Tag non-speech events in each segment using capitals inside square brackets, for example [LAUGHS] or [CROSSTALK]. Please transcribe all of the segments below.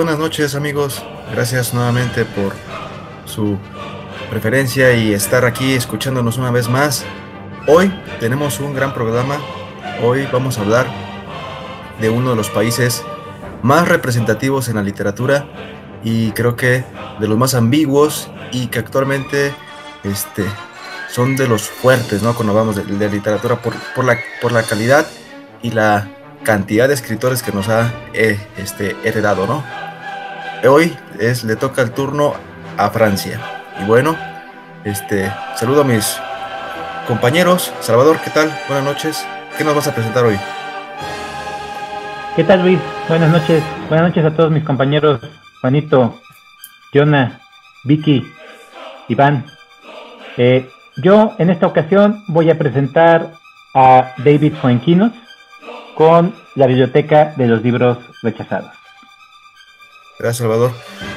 Buenas noches amigos. Gracias nuevamente por su preferencia y estar aquí escuchándonos una vez más. Hoy tenemos un gran programa. Hoy vamos a hablar de uno de los países más representativos en la literatura y creo que de los más ambiguos y que actualmente este, son de los fuertes, ¿no? Cuando hablamos de, literatura por, por, la, por la calidad y la cantidad de escritores que nos ha eh, este, heredado, ¿no? Hoy es, le toca el turno a Francia. Y bueno, este, saludo a mis compañeros. Salvador, ¿qué tal? Buenas noches. ¿Qué nos vas a presentar hoy? ¿Qué tal, Luis? Buenas noches. Buenas noches a todos mis compañeros. Juanito, Jonah, Vicky, Iván. Eh, yo en esta ocasión voy a presentar a David Fuenquinos con la biblioteca de los libros rechazados. Gracias, Salvador.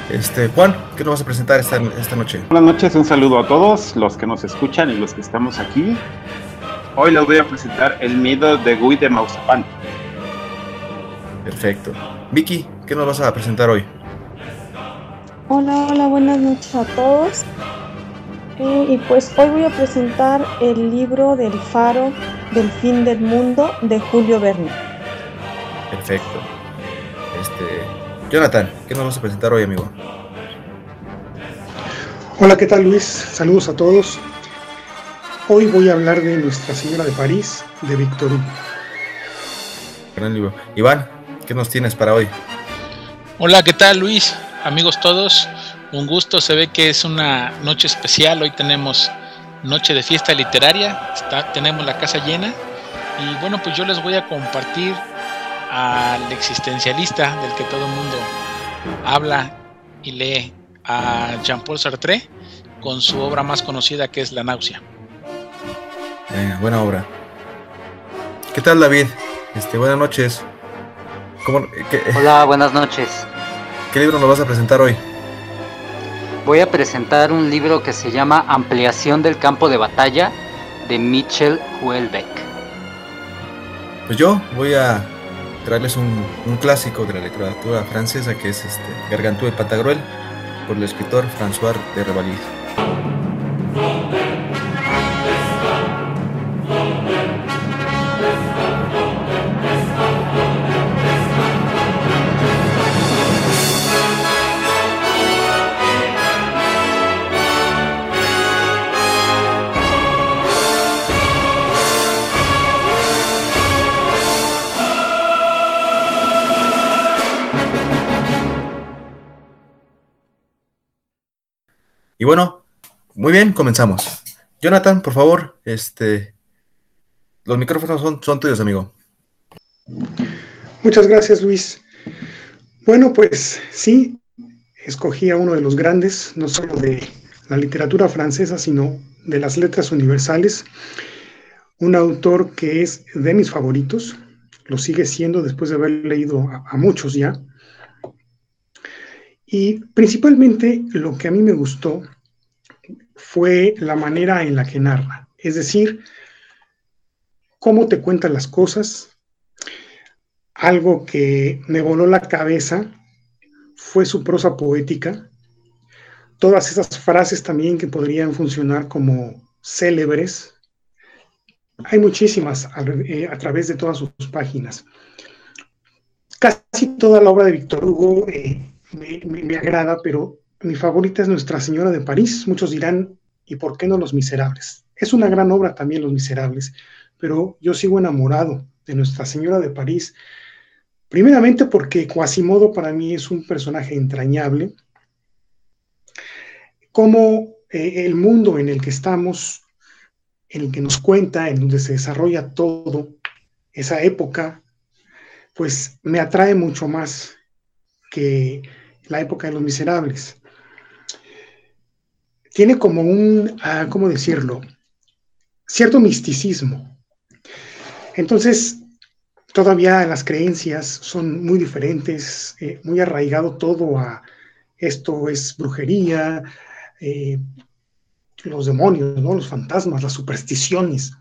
Este, Juan, ¿qué nos vas a presentar esta, esta noche? Buenas noches, un saludo a todos los que nos escuchan y los que estamos aquí. Hoy les voy a presentar El miedo de Guy de Mausapán. Perfecto. Vicky, ¿qué nos vas a presentar hoy? Hola, hola, buenas noches a todos. Eh, y pues hoy voy a presentar el libro del faro del fin del mundo de Julio Verne. Perfecto. Este, Jonathan, ¿qué nos vas a presentar hoy, amigo? Hola, ¿qué tal Luis? Saludos a todos. Hoy voy a hablar de Nuestra Señora de París, de Víctor Hugo. Gran libro. Iván, ¿qué nos tienes para hoy? Hola, ¿qué tal Luis? Amigos todos, un gusto, se ve que es una noche especial, hoy tenemos noche de fiesta literaria, está, tenemos la casa llena y bueno, pues yo les voy a compartir al existencialista del que todo el mundo habla y lee, a Jean-Paul Sartre, con su obra más conocida que es La náusea. Eh, buena obra. ¿Qué tal David? Este, buenas noches. Hola, buenas noches. ¿Qué libro nos vas a presentar hoy? Voy a presentar un libro que se llama Ampliación del campo de batalla de Mitchell Houellebecq. Pues yo voy a traerles un, clásico de la literatura francesa que es este Gargantúa de Pantagruel por el escritor François de Revalis. Y bueno, muy bien, comenzamos. Jonathan, por favor, este, los micrófonos son, son tuyos, amigo. Muchas gracias, Luis. Bueno, pues sí, escogí a uno de los grandes, no solo de la literatura francesa, sino de las letras universales, un autor que es de mis favoritos, lo sigue siendo después de haber leído a muchos ya, y principalmente lo que a mí me gustó fue la manera en la que narra, es decir, cómo te cuentan las cosas. Algo que me voló la cabeza fue su prosa poética, todas esas frases también que podrían funcionar como célebres. Hay muchísimas a, eh, través de todas sus páginas. Casi toda la obra de Víctor Hugo eh, me, agrada, pero mi favorita es Nuestra Señora de París. Muchos dirán, ¿y por qué no Los Miserables? Es una gran obra también Los Miserables, pero yo sigo enamorado de Nuestra Señora de París, primeramente porque Quasimodo para mí es un personaje entrañable, como eh, el mundo en el que estamos, en el que nos cuenta, en donde se desarrolla todo, esa época, pues me atrae mucho más que la época de los miserables. Tiene como un, ah, ¿cómo decirlo? Cierto misticismo. Entonces, todavía las creencias son muy diferentes, eh, muy arraigado todo a esto es brujería, eh, los demonios, ¿no? los fantasmas, las supersticiones.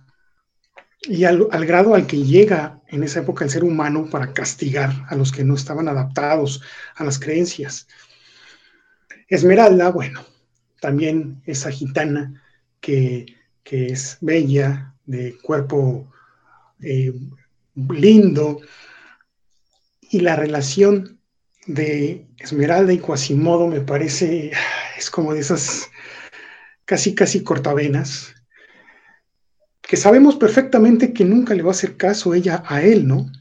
y al, grado al que llega en esa época el ser humano para castigar a los que no estaban adaptados a las creencias. Esmeralda, bueno, también esa gitana que, es bella, de cuerpo eh, lindo, y la relación de Esmeralda y Quasimodo me parece, es como de esas casi, casi cortavenas, que sabemos perfectamente que nunca le va a hacer caso ella a él, ¿no?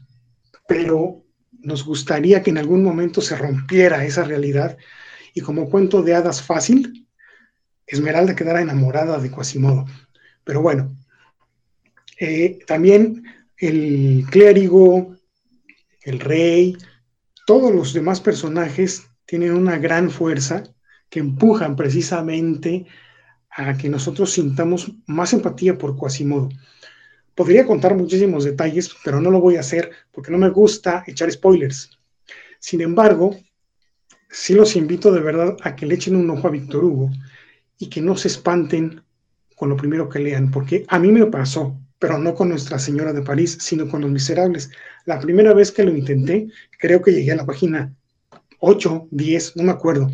Pero nos gustaría que en algún momento se rompiera esa realidad y como cuento de hadas fácil, Esmeralda quedara enamorada de Quasimodo. Pero bueno, eh, también el clérigo, el rey, todos los demás personajes tienen una gran fuerza que empujan precisamente a que nosotros sintamos más empatía por Quasimodo. Podría contar muchísimos detalles, pero no lo voy a hacer porque no me gusta echar spoilers. Sin embargo, sí los invito de verdad a que le echen un ojo a Víctor Hugo y que no se espanten con lo primero que lean, porque a mí me pasó, pero no con Nuestra Señora de París, sino con Los Miserables. La primera vez que lo intenté, creo que llegué a la página 8, 10, no me acuerdo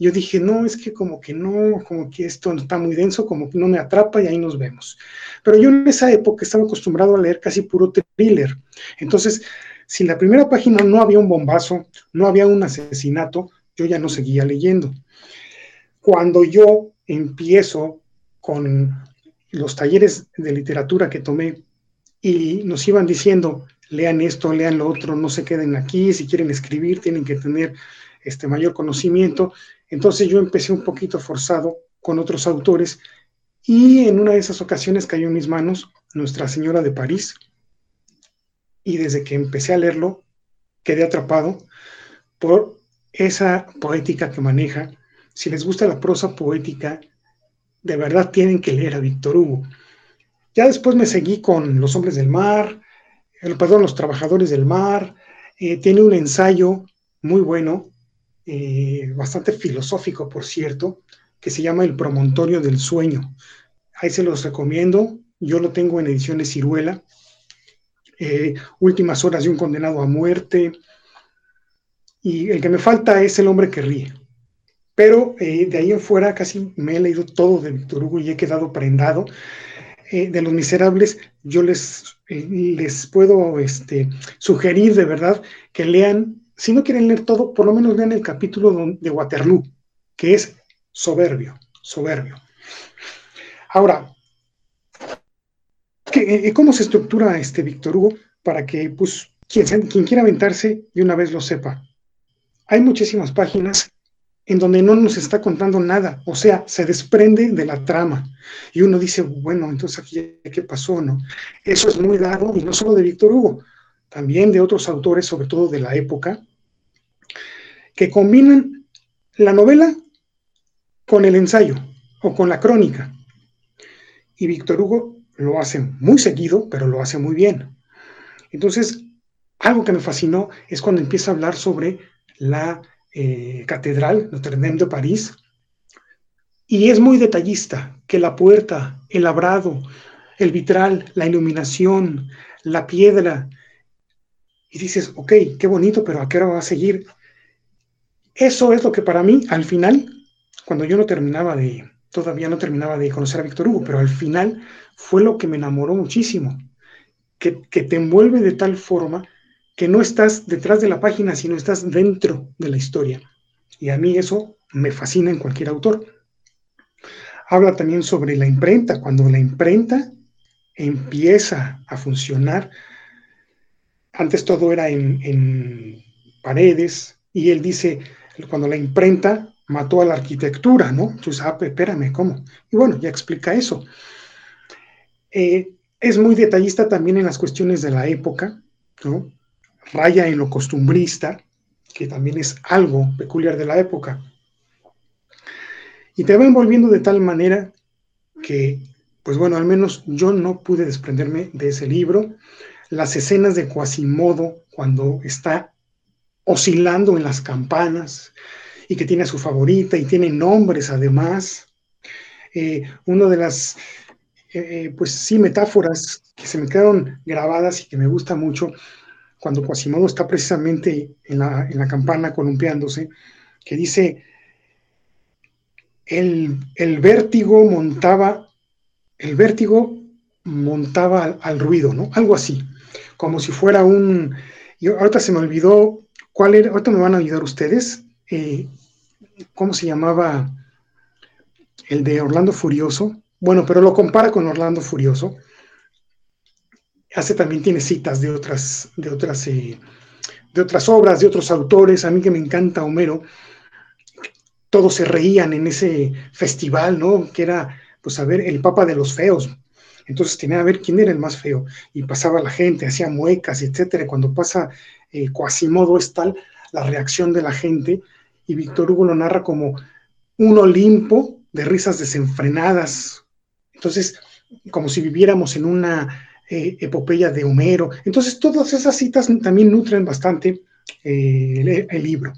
yo dije, no, es que como que no, como que esto está muy denso, como que no me atrapa y ahí nos vemos. Pero yo en esa época estaba acostumbrado a leer casi puro thriller. Entonces, si en la primera página no había un bombazo, no había un asesinato, yo ya no seguía leyendo. Cuando yo empiezo con los talleres de literatura que tomé y nos iban diciendo, lean esto, lean lo otro, no se queden aquí, si quieren escribir tienen que tener este mayor conocimiento. Entonces yo empecé un poquito forzado con otros autores y en una de esas ocasiones cayó en mis manos Nuestra Señora de París y desde que empecé a leerlo quedé atrapado por esa poética que maneja. Si les gusta la prosa poética, de verdad tienen que leer a Víctor Hugo. Ya después me seguí con Los Hombres del Mar, el, perdón, Los Trabajadores del Mar. Eh, tiene un ensayo muy bueno eh, bastante filosófico, por cierto, que se llama El Promontorio del Sueño. Ahí se los recomiendo. Yo lo tengo en ediciones Ciruela. Eh, últimas horas de un condenado a muerte. Y el que me falta es El hombre que ríe. Pero eh, de ahí en fuera casi me he leído todo de Víctor Hugo y he quedado prendado. de los miserables, yo les, les puedo este, sugerir de verdad que lean si no quieren leer todo, por lo menos vean el capítulo de Waterloo, que es soberbio, soberbio. Ahora, eh, ¿cómo se estructura este Víctor Hugo para que pues, quien, quien quiera aventarse de una vez lo sepa? Hay muchísimas páginas en donde no nos está contando nada, o sea, se desprende de la trama. Y uno dice, bueno, entonces aquí qué pasó, ¿no? Eso es muy dado, y no solo de Víctor Hugo, también de otros autores, sobre todo de la época, que combinan la novela con el ensayo o con la crónica. Y Víctor Hugo lo hace muy seguido, pero lo hace muy bien. Entonces, algo que me fascinó es cuando empieza a hablar sobre la eh, catedral Notre Dame de París. Y es muy detallista, que la puerta, el labrado, el vitral, la iluminación, la piedra. Y dices, ok, qué bonito, pero ¿a qué hora va a seguir? Eso es lo que para mí, al final, cuando yo no terminaba de, todavía no terminaba de conocer a Víctor Hugo, pero al final fue lo que me enamoró muchísimo, que, te envuelve de tal forma que no estás detrás de la página, sino estás dentro de la historia. Y a mí eso me fascina en cualquier autor. Habla también sobre la imprenta, cuando la imprenta empieza a funcionar, antes todo era en, en paredes, y él dice, cuando la imprenta mató a la arquitectura, ¿no? Entonces, ah, espérame, ¿cómo? Y bueno, ya explica eso. Eh, es muy detallista también en las cuestiones de la época, ¿no? Raya en lo costumbrista, que también es algo peculiar de la época. Y te va envolviendo de tal manera que, pues bueno, al menos yo no pude desprenderme de ese libro. Las escenas de Quasimodo, cuando está oscilando en las campanas y que tiene a su favorita y tiene nombres además. Eh, una de las eh, pues sí, metáforas que se me quedaron grabadas y que me gusta mucho cuando Quasimodo está precisamente en la, en la campana columpiándose, que dice, el, vértigo montaba, el vértigo montaba al, ruido, ¿no? Algo así, como si fuera un, y ahorita se me olvidó cuál era, ahorita me van a ayudar ustedes, eh, ¿cómo se llamaba el de Orlando Furioso? Bueno, pero lo compara con Orlando Furioso. Hace también tiene citas de otras, de otras, eh, de otras obras, de otros autores. A mí que me encanta Homero. Todos se reían en ese festival, ¿no? Que era, pues, a ver, el Papa de los Feos. Entonces tenía a ver quién era el más feo. Y pasaba la gente, hacía muecas, etcétera. Cuando pasa eh, Quasimodo es tal la reacción de la gente. Y Víctor Hugo lo narra como un Olimpo de risas desenfrenadas, entonces, como si viviéramos en una eh, de Homero. Entonces, todas esas citas también nutren bastante eh, el, libro.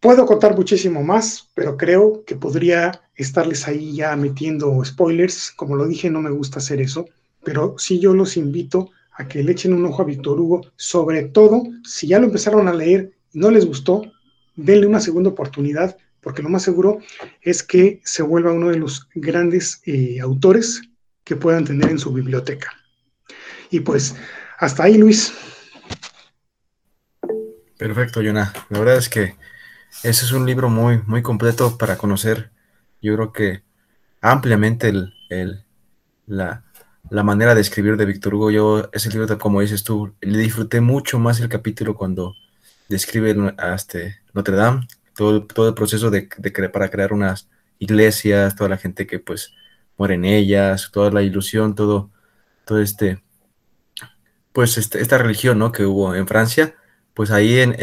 Puedo contar muchísimo más, pero creo que podría estarles ahí ya metiendo spoilers. Como lo dije, no me gusta hacer eso, pero sí yo los invito a que le echen un ojo a Víctor Hugo, sobre todo si ya lo empezaron a leer y no les gustó, denle una segunda oportunidad porque lo más seguro es que se vuelva uno de los grandes eh, autores que puedan tener en su biblioteca. Y pues, hasta ahí, Luis. Perfecto, Jonah. La verdad es que ese es un libro muy, muy completo para conocer, yo creo que ampliamente la, manera de escribir de Víctor Hugo. Yo, ese libro, como dices tú, le disfruté mucho más el capítulo cuando describe a este Notre Dame, todo, todo el proceso de, para crear unas iglesias, toda la gente que pues muere en ellas, toda la ilusión, todo, todo este, pues este, esta religión, ¿no? Que hubo en Francia, pues ahí en,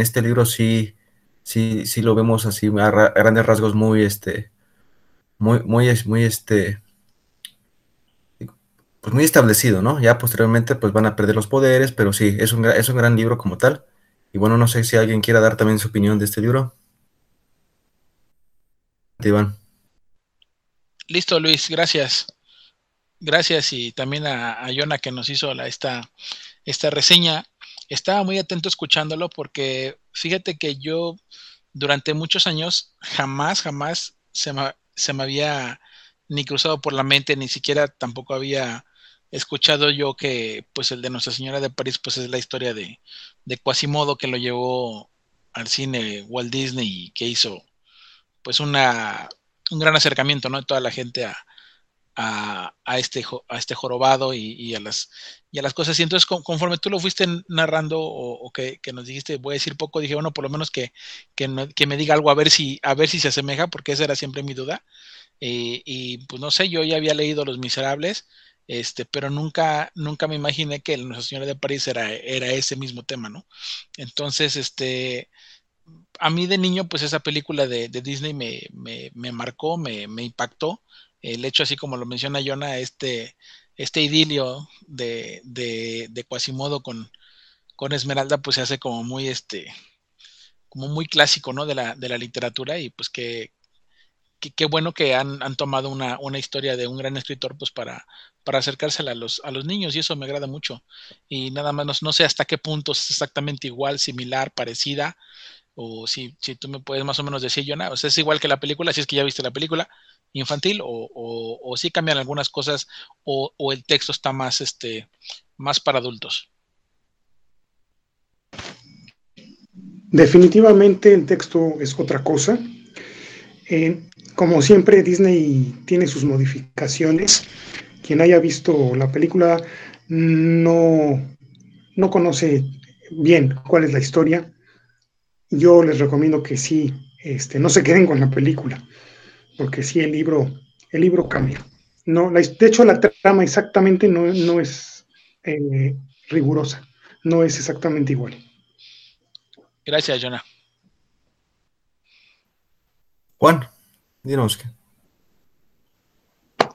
este libro sí, sí, sí lo vemos así a, grandes rasgos muy, este, muy, muy, muy, este, pues muy establecido, ¿no? Ya posteriormente pues van a perder los poderes, pero sí, es un, es un gran libro como tal. Y bueno, no sé si alguien quiera dar también su opinión de este libro. Iván. Listo, Luis, gracias. Gracias y también a, a que nos hizo esta, esta reseña. Estaba muy atento escuchándolo porque fíjate que yo durante muchos años jamás, jamás se me, se me había ni cruzado por la mente, ni siquiera tampoco había escuchado yo que pues el de Nuestra Señora de París pues es la historia de, de Quasimodo que lo llevó al cine Walt Disney y que hizo pues una, un gran acercamiento ¿no? de toda la gente a, a, este, a este jorobado y, a las, y a las cosas. Y entonces conforme tú lo fuiste narrando o, que, nos dijiste, voy a decir poco, dije, bueno, por lo menos que, que, me diga algo a ver si, a ver si se asemeja, porque esa era siempre mi duda. Eh, y pues no sé, yo ya había leído Los Miserables, este, pero nunca, nunca me imaginé que Nuestra Señora de París era, era ese mismo tema, ¿no? Entonces, este, a mí de niño, pues esa película de, Disney me, me, marcó, me, me, impactó. El hecho, así como lo menciona Jonah, este, este idilio de, de, de Quasimodo con, con Esmeralda, pues se hace como muy, este, como muy clásico, ¿no? De la, de la literatura y pues que, qué bueno que han, tomado una, historia de un gran escritor pues para, para acercársela a los, a los niños y eso me agrada mucho. Y nada más, no, sé hasta qué punto es exactamente igual, similar, parecida, o si, si tú me puedes más o menos decir, Jonah, o sea, es igual que la película, si es que ya viste la película infantil, o, o, cambian algunas cosas, o, o, el texto está más, este, más para adultos. Definitivamente el texto es otra cosa. Eh, como siempre, Disney tiene sus modificaciones. Quien haya visto la película no, no conoce bien cuál es la historia. Yo les recomiendo que sí, este, no se queden con la película, porque sí el libro, el libro cambia. No, de hecho, la trama exactamente no, no es eh, rigurosa, no es exactamente igual. Gracias, Jonah. Juan. Dinos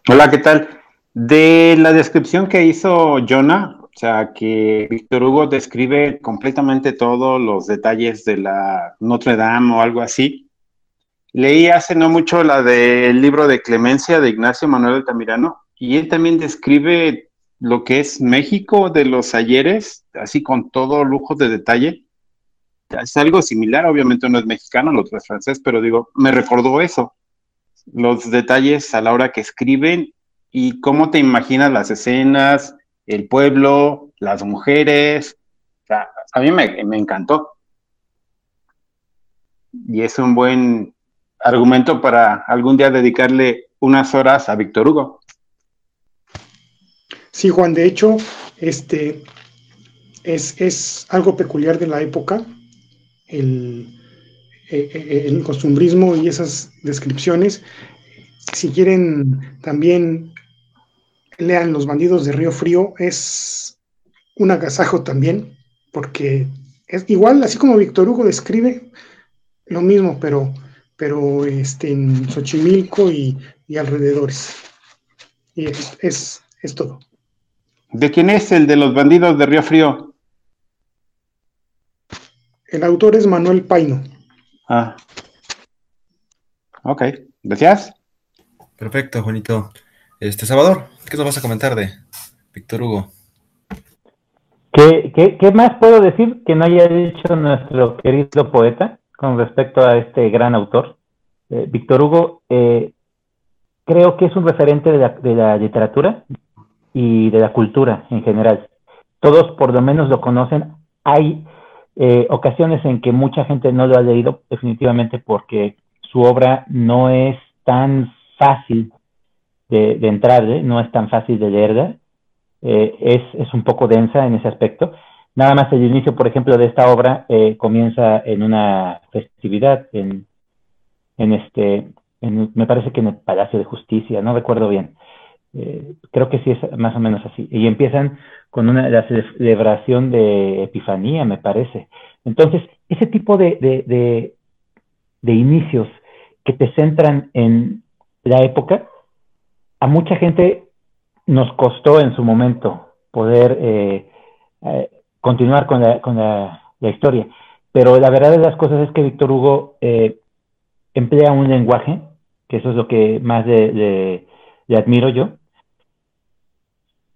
Hola, ¿qué tal? De la descripción que hizo Jonah, o sea, que Víctor Hugo describe completamente todos los detalles de la Notre Dame o algo así, Leí hace no mucho la del libro de Clemencia de Ignacio Manuel Altamirano y él también describe lo que es México de los ayeres, así con todo lujo de detalle. Es algo similar, obviamente no es mexicano, lo otro es francés, pero digo, me recordó eso, los detalles a la hora que escriben y cómo te imaginas las escenas, el pueblo, las mujeres. a mí me, encantó. Y es un buen argumento para algún día dedicarle unas horas a Víctor Hugo. Sí, Juan, de hecho, este es, algo peculiar de la época, el, eh, eh, el, costumbrismo y esas descripciones. Si quieren, también lean Los bandidos de Río Frío, es un agasajo también, porque es igual, así como Víctor Hugo describe lo mismo, pero pero este, en Xochimilco y, alrededores. Y es, es, todo. ¿De quién es el de los bandidos de Río Frío? El autor es Manuel Paino. Ah. Ok, gracias. Perfecto, Juanito. Este, Salvador, ¿qué nos vas a comentar de Víctor Hugo? ¿Qué, qué, qué más puedo decir que no haya dicho nuestro querido poeta? con respecto a este gran autor. Eh, Víctor Hugo, eh, creo que es un referente de la, literatura y de la cultura en general. Todos por lo menos lo conocen. Hay eh, ocasiones en que mucha gente no lo ha leído definitivamente porque su obra no es tan fácil de, de entrar, no es tan fácil de leerla. es, es un poco densa en ese aspecto Nada más el inicio, por ejemplo, de esta obra eh, comienza en una festividad en, en este, me parece que en el Palacio de Justicia, no recuerdo bien. Eh, creo que sí es más o menos así. Y empiezan con una la celebración de Epifanía, me parece. Entonces, ese tipo de, de, de, inicios que te centran en la época, a mucha gente nos costó en su momento poder eh, continuar con la, con la, historia. Pero la verdad de las cosas es que Víctor Hugo eh, emplea un lenguaje, que eso es lo que más le, admiro yo,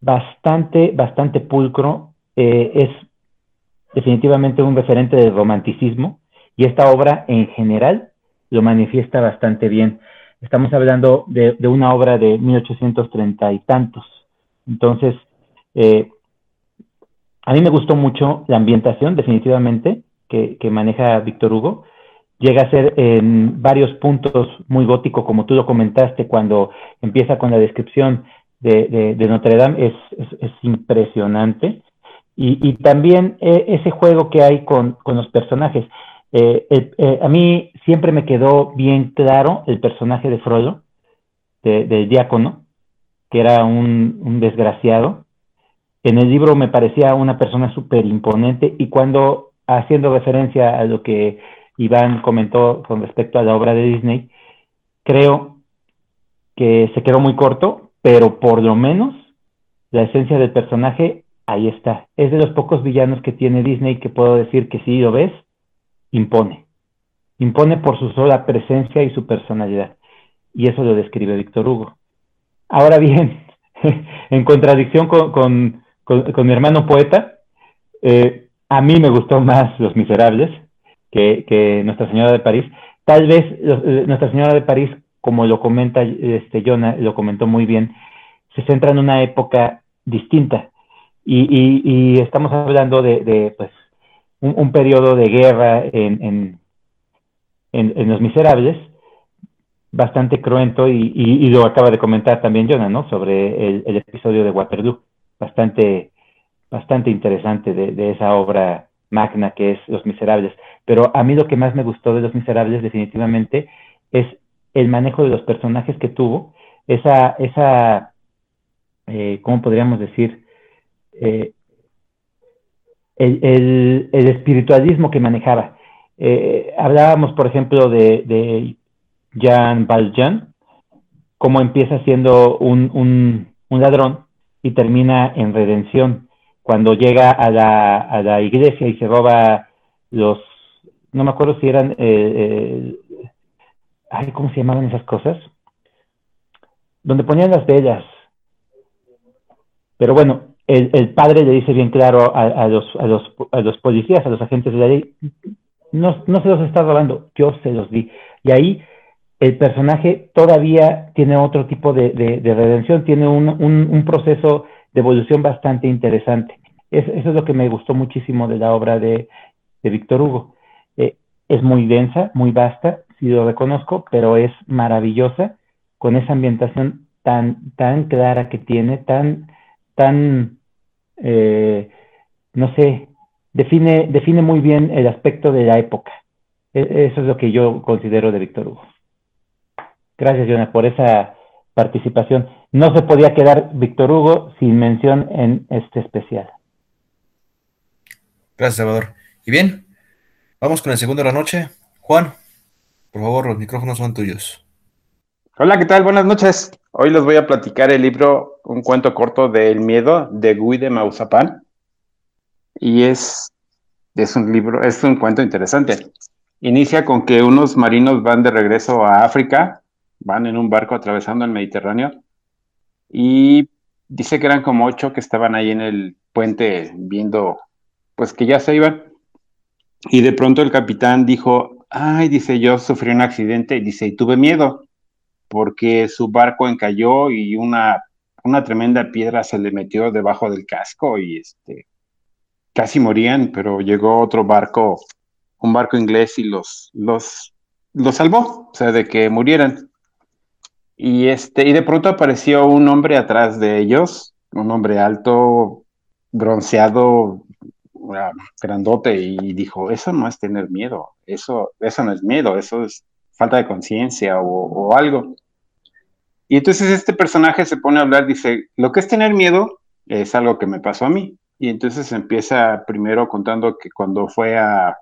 bastante, bastante pulcro, eh, es definitivamente un referente del romanticismo y esta obra en general lo manifiesta bastante bien. Estamos hablando de, una obra de 1830 y tantos. Entonces, eh, a mí me gustó mucho la ambientación, definitivamente, que, maneja Víctor Hugo. Llega a ser en varios puntos muy gótico, como tú lo comentaste, cuando empieza con la descripción de, Notre Dame, es, impresionante. Y, también eh, ese juego que hay con, los personajes. Eh, eh, a mí siempre me quedó bien claro el personaje de Frodo, del diácono, que era un desgraciado, en el libro me parecía una persona súper imponente y cuando, haciendo referencia a lo que Iván comentó con respecto a la obra de Disney, creo que se quedó muy corto, pero por lo menos la esencia del personaje ahí está. Es de los pocos villanos que tiene Disney que puedo decir que si lo ves, impone. Impone por su sola presencia y su personalidad. Y eso lo describe Víctor Hugo. Ahora bien, [LAUGHS] en contradicción con, con, mi hermano poeta, eh, a mí me gustó más Los Miserables que, Nuestra Señora de París. Tal vez eh, Nuestra Señora de París, como lo comenta este Jonah, lo comentó muy bien, se centra en una época distinta. Y, estamos hablando de, pues, un, periodo de guerra en, en, Los Miserables, bastante cruento, y, lo acaba de comentar también Jonah, ¿no? Sobre el, el episodio de Waterloo bastante, bastante interesante de, esa obra magna que es Los Miserables. Pero a mí lo que más me gustó de Los Miserables definitivamente es el manejo de los personajes que tuvo, esa, esa eh, ¿cómo podríamos decir? Eh, el, espiritualismo que manejaba. Eh, hablábamos, por ejemplo, de, de Jean Valjean, cómo empieza siendo un, un, un ladrón y termina en redención. Cuando llega a la, a la iglesia y se roba los, no me acuerdo si eran, eh, eh, ay, ¿cómo se llamaban esas cosas? Donde ponían las velas. Pero bueno, el, padre le dice bien claro a, los, a, los, a los policías, a los agentes de la ley, no, no se los está robando, yo se los di. Y ahí el personaje todavía tiene otro tipo de, de, redención, tiene un, un, proceso de evolución bastante interesante. eso es lo que me gustó muchísimo de la obra de, de Víctor Hugo. Eh, es muy densa, muy vasta, sí lo reconozco, pero es maravillosa con esa ambientación tan, tan clara que tiene, tan, tan, eh, no sé, define, define muy bien el aspecto de la época. E, eso es lo que yo considero de Víctor Hugo. Gracias, Jonah, por esa participación. No se podía quedar Víctor Hugo sin mención en este especial. Gracias, Salvador. Y bien, vamos con el segundo de la noche. Juan, por favor, los micrófonos son tuyos. Hola, ¿qué tal? Buenas noches. Hoy les voy a platicar el libro, un cuento corto del miedo de Guy de Mausapán. Y es, es un libro, es un cuento interesante. Inicia con que unos marinos van de regreso a África, van en un barco atravesando el Mediterráneo y dice que eran como ocho que estaban ahí en el puente viendo, pues que ya se iban. Y de pronto el capitán dijo, ay, dice, yo sufrí un accidente, dice, y tuve miedo, porque su barco encalló y una, una tremenda piedra se le metió debajo del casco y este, casi morían, pero llegó otro barco, un barco inglés y los, los, los salvó, o sea, de que murieran. Y, este, y de pronto apareció un hombre atrás de ellos, un hombre alto, bronceado, grandote y dijo, eso no es tener miedo, eso, eso no es miedo, eso es falta de conciencia o, algo. Y entonces este personaje se pone a hablar, dice, lo que es tener miedo es algo que me pasó a mí. Y entonces empieza primero contando que cuando fue a,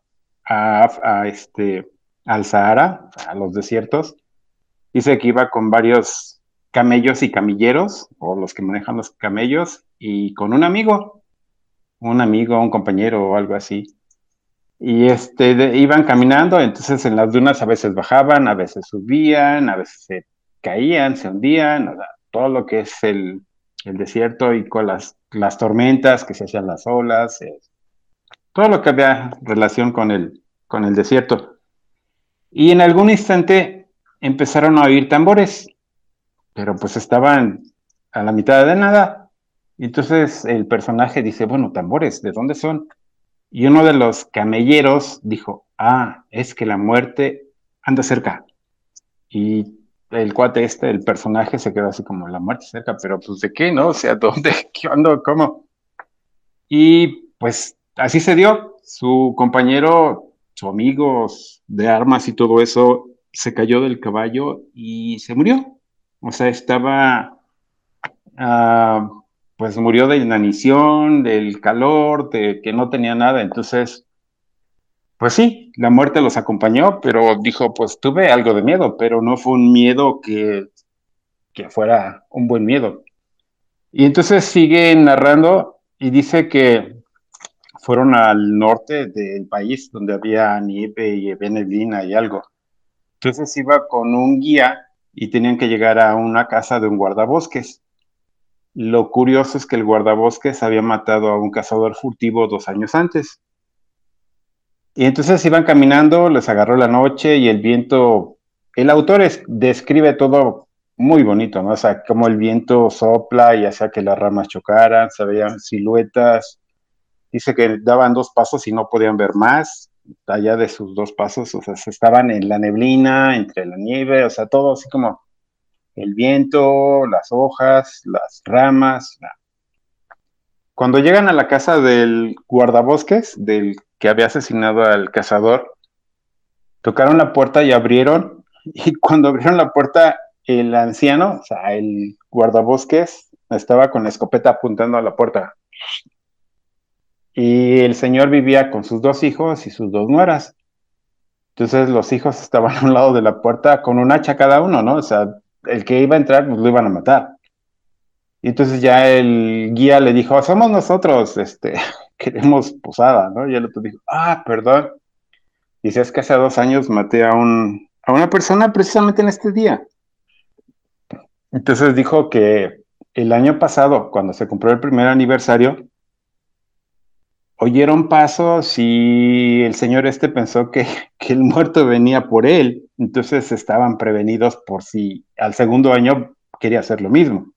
este, al Sahara, a los desiertos, dice que iba con varios camellos y camilleros, o los que manejan los camellos, y con un amigo un amigo, un compañero o algo así. Y este, iban caminando, entonces en las dunas a veces bajaban, a veces subían, a veces se caían, se hundían, todo lo que es el, el desierto y con las, las tormentas que se hacían las olas, eh, todo lo que había relación con el, con el desierto. Y en algún instante empezaron a oír tambores, pero pues estaban a la mitad de nada entonces el personaje dice, bueno, tambores, ¿de dónde son? Y uno de los camelleros dijo, ah, es que la muerte anda cerca. Y el cuate este, el personaje se quedó así como, la muerte cerca, pero pues de qué, ¿no? O sea, ¿dónde? [LAUGHS] ¿Qué onda? ¿Cómo? Y pues así se dio. Su compañero, su amigo de armas y todo eso, se cayó del caballo y se murió. O sea, estaba... Ah, pues murió de inanición, del calor, de que no tenía nada. Entonces, pues sí, la muerte los acompañó, pero dijo, pues tuve algo de miedo, pero no fue un miedo que, que fuera un buen miedo. Y entonces sigue narrando y dice que fueron al norte del país donde había nieve y neblina y algo. Entonces iba con un guía y tenían que llegar a una casa de un guardabosques. Lo curioso es que el guardabosques había matado a un cazador furtivo dos años antes. Y entonces iban caminando, les agarró la noche y el viento, el autor describe todo muy bonito, ¿no? O sea, como el viento sopla y hacía que las ramas chocaran, se veían siluetas. Dice que daban dos pasos y no podían ver más, allá de sus dos pasos, o sea, estaban en la neblina, entre la nieve, o sea, todo así como el viento, las hojas, las ramas. Cuando llegan a la casa del guardabosques, del que había asesinado al cazador, tocaron la puerta y abrieron, y [LAUGHS] cuando abrieron la puerta, el anciano, o sea, el guardabosques, estaba con la escopeta apuntando a la puerta. Y el señor vivía con sus dos hijos y sus dos nueras. Entonces los hijos estaban [LAUGHS] a un lado de la puerta con un hacha cada uno, ¿no? O sea, el que iba a entrar, pues lo iban a matar. Y entonces ya el guía le dijo, somos nosotros, este, queremos posada, ¿no? Y el otro dijo, ah, perdón. Dice, es que hace dos años maté a un, a una persona precisamente en este día. Entonces dijo que el año pasado, cuando se compró el primer aniversario, oyeron pasos y el señor este pensó que, que, el muerto venía por él. Entonces estaban prevenidos por si al segundo año quería hacer lo mismo.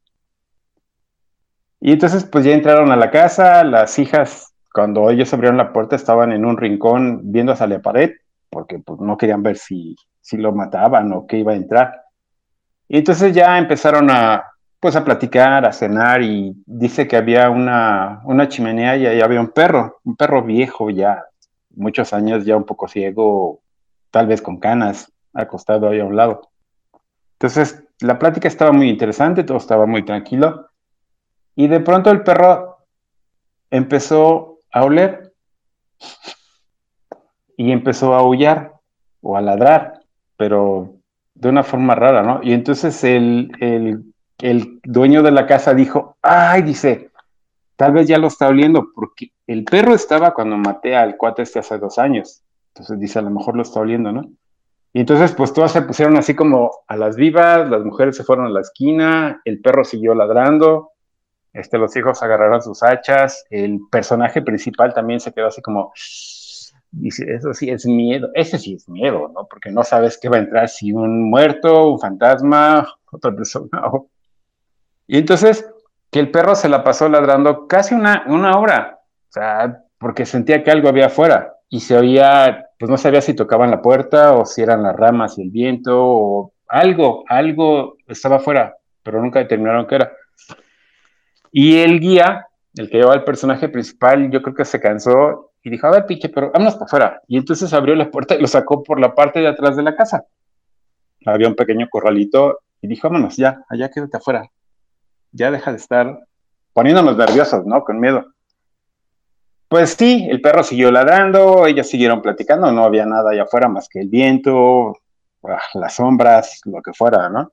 Y entonces pues ya entraron a la casa, las hijas, cuando ellos abrieron la puerta, estaban en un rincón viendo hacia la pared, porque pues, no querían ver si, si lo mataban o qué iba a entrar. Y entonces ya empezaron a, pues a platicar, a cenar y dice que había una, una chimenea y ahí había un perro, un perro viejo ya, muchos años ya un poco ciego, tal vez con canas, acostado ahí a un lado. Entonces la plática estaba muy interesante, todo estaba muy tranquilo y de pronto el perro empezó a oler y empezó a aullar o a ladrar, pero de una forma rara, ¿no? Y entonces el, el, dueño de la casa dijo, ay, dice, tal vez ya lo está oliendo, porque el perro estaba cuando maté al cuate este hace dos años. Entonces dice, a lo mejor lo está oliendo, ¿no? Y entonces, pues todas se pusieron así como a las vivas, las mujeres se fueron a la esquina, el perro siguió ladrando, este, los hijos agarraron sus hachas, el personaje principal también se quedó así como, eso sí es miedo, ese sí es miedo, ¿no? Porque no sabes qué va a entrar, si un muerto, un fantasma, otra persona. Y entonces, que el perro se la pasó ladrando casi una, una hora, o sea, porque sentía que algo había afuera y se oía, pues no sabía si tocaban la puerta o si eran las ramas y el viento o algo, algo estaba afuera, pero nunca determinaron qué era. Y el guía, el que llevaba el personaje principal, yo creo que se cansó y dijo, a ver, piche, pero vámonos para afuera. Y entonces abrió la puerta y lo sacó por la parte de atrás de la casa. Había un pequeño corralito y dijo, vámonos, ya, allá quédate afuera. Ya deja de estar poniéndonos nerviosos, ¿no? Con miedo. Pues sí, el perro siguió ladrando, ellos siguieron platicando, no había nada allá afuera más que el viento, ah, las sombras, lo que fuera, ¿no?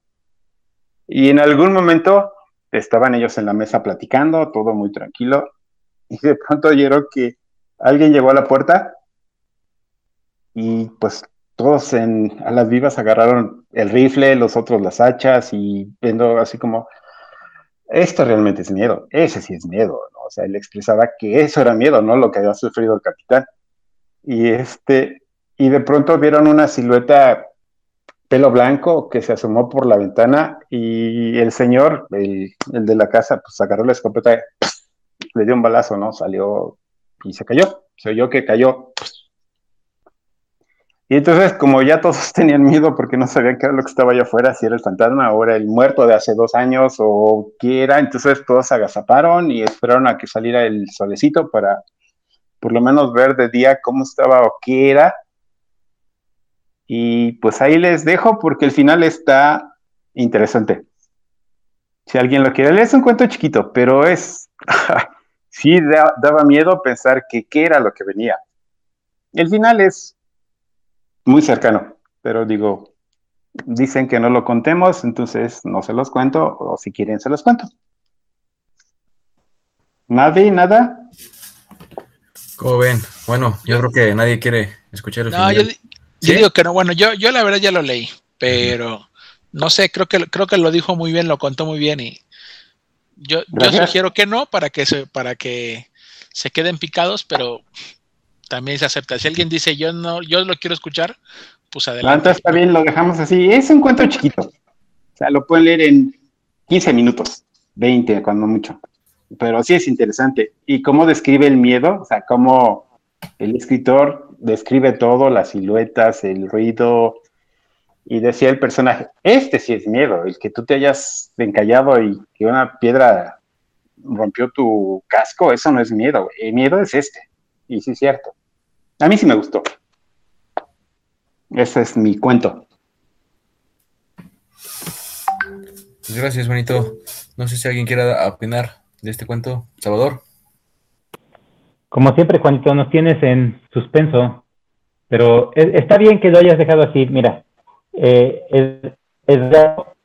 Y en algún momento estaban ellos en la mesa platicando, todo muy tranquilo, [LAUGHS] y de pronto oyeron que alguien llegó a la puerta y pues todos en, a las vivas agarraron el rifle, los otros las hachas y viendo así como, esto realmente es miedo, ese sí es miedo, ¿no? O sea, él expresaba que eso era miedo, ¿no? Lo que había sufrido el capitán. Y este, y de pronto vieron una silueta pelo blanco que se asomó por la ventana y el señor, el, de la casa, pues agarró la escopeta, le dio un balazo, ¿no? Salió y se cayó. Se oyó que cayó. Y entonces, como ya todos [LAUGHS] tenían miedo porque no sabían qué era lo que estaba allá afuera, si era el fantasma o era el muerto de hace dos años o qué era, entonces todos se agazaparon y esperaron a que saliera el solecito para por lo menos ver de día cómo estaba o qué era. Y pues ahí les dejo porque el final está interesante. Si alguien lo quiere leer, es un cuento chiquito, pero es [LAUGHS] sí daba miedo pensar que qué era lo que venía. El final es muy cercano, pero digo, dicen que no lo contemos, entonces no se los cuento, o si quieren se los cuento. ¿Nadie? ¿Nada? ¿Cómo ven? Bueno, yo creo que nadie quiere escuchar el no, final. Yo, yo digo que no, bueno, yo, yo la verdad ya lo leí, pero no sé, creo que, creo que lo dijo muy bien, lo contó muy bien y yo, yo sugiero que no para que se, para que se queden picados, pero también se acepta. Si alguien dice yo no, yo lo quiero escuchar, pues adelante. está bien, lo dejamos así. Es un cuento chiquito. O sea, lo pueden leer en 15 minutos, 20 cuando mucho. Pero sí es interesante. Y cómo describe el miedo, o sea, cómo el escritor describe todo, las siluetas, el ruido, y decía el personaje, este sí es miedo, el que tú te hayas encallado y que una piedra rompió tu casco, eso no es miedo, el miedo es este. Y sí es cierto. A mí sí me gustó. Ese es mi cuento. Pues gracias, bonito. No sé si alguien quiera opinar de este cuento. Salvador. Como siempre, Juanito, nos tienes en suspenso, pero está bien que lo hayas dejado así. Mira, eh, es,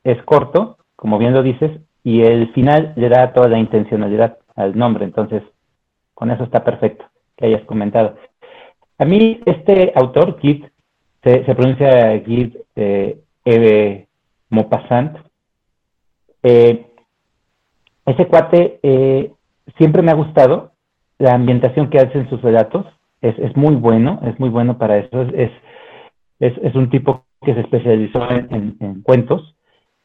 es, corto, como bien lo dices, y el final le da toda la intencionalidad al nombre, entonces con eso está perfecto que hayas comentado. A mí este autor, Kit, se, pronuncia Guy eh, Eve Maupassant. Eh, ese cuate eh, siempre me ha gustado, la ambientación que hace en sus relatos es, muy bueno, es muy bueno para eso, es, es, un tipo que se especializó en, cuentos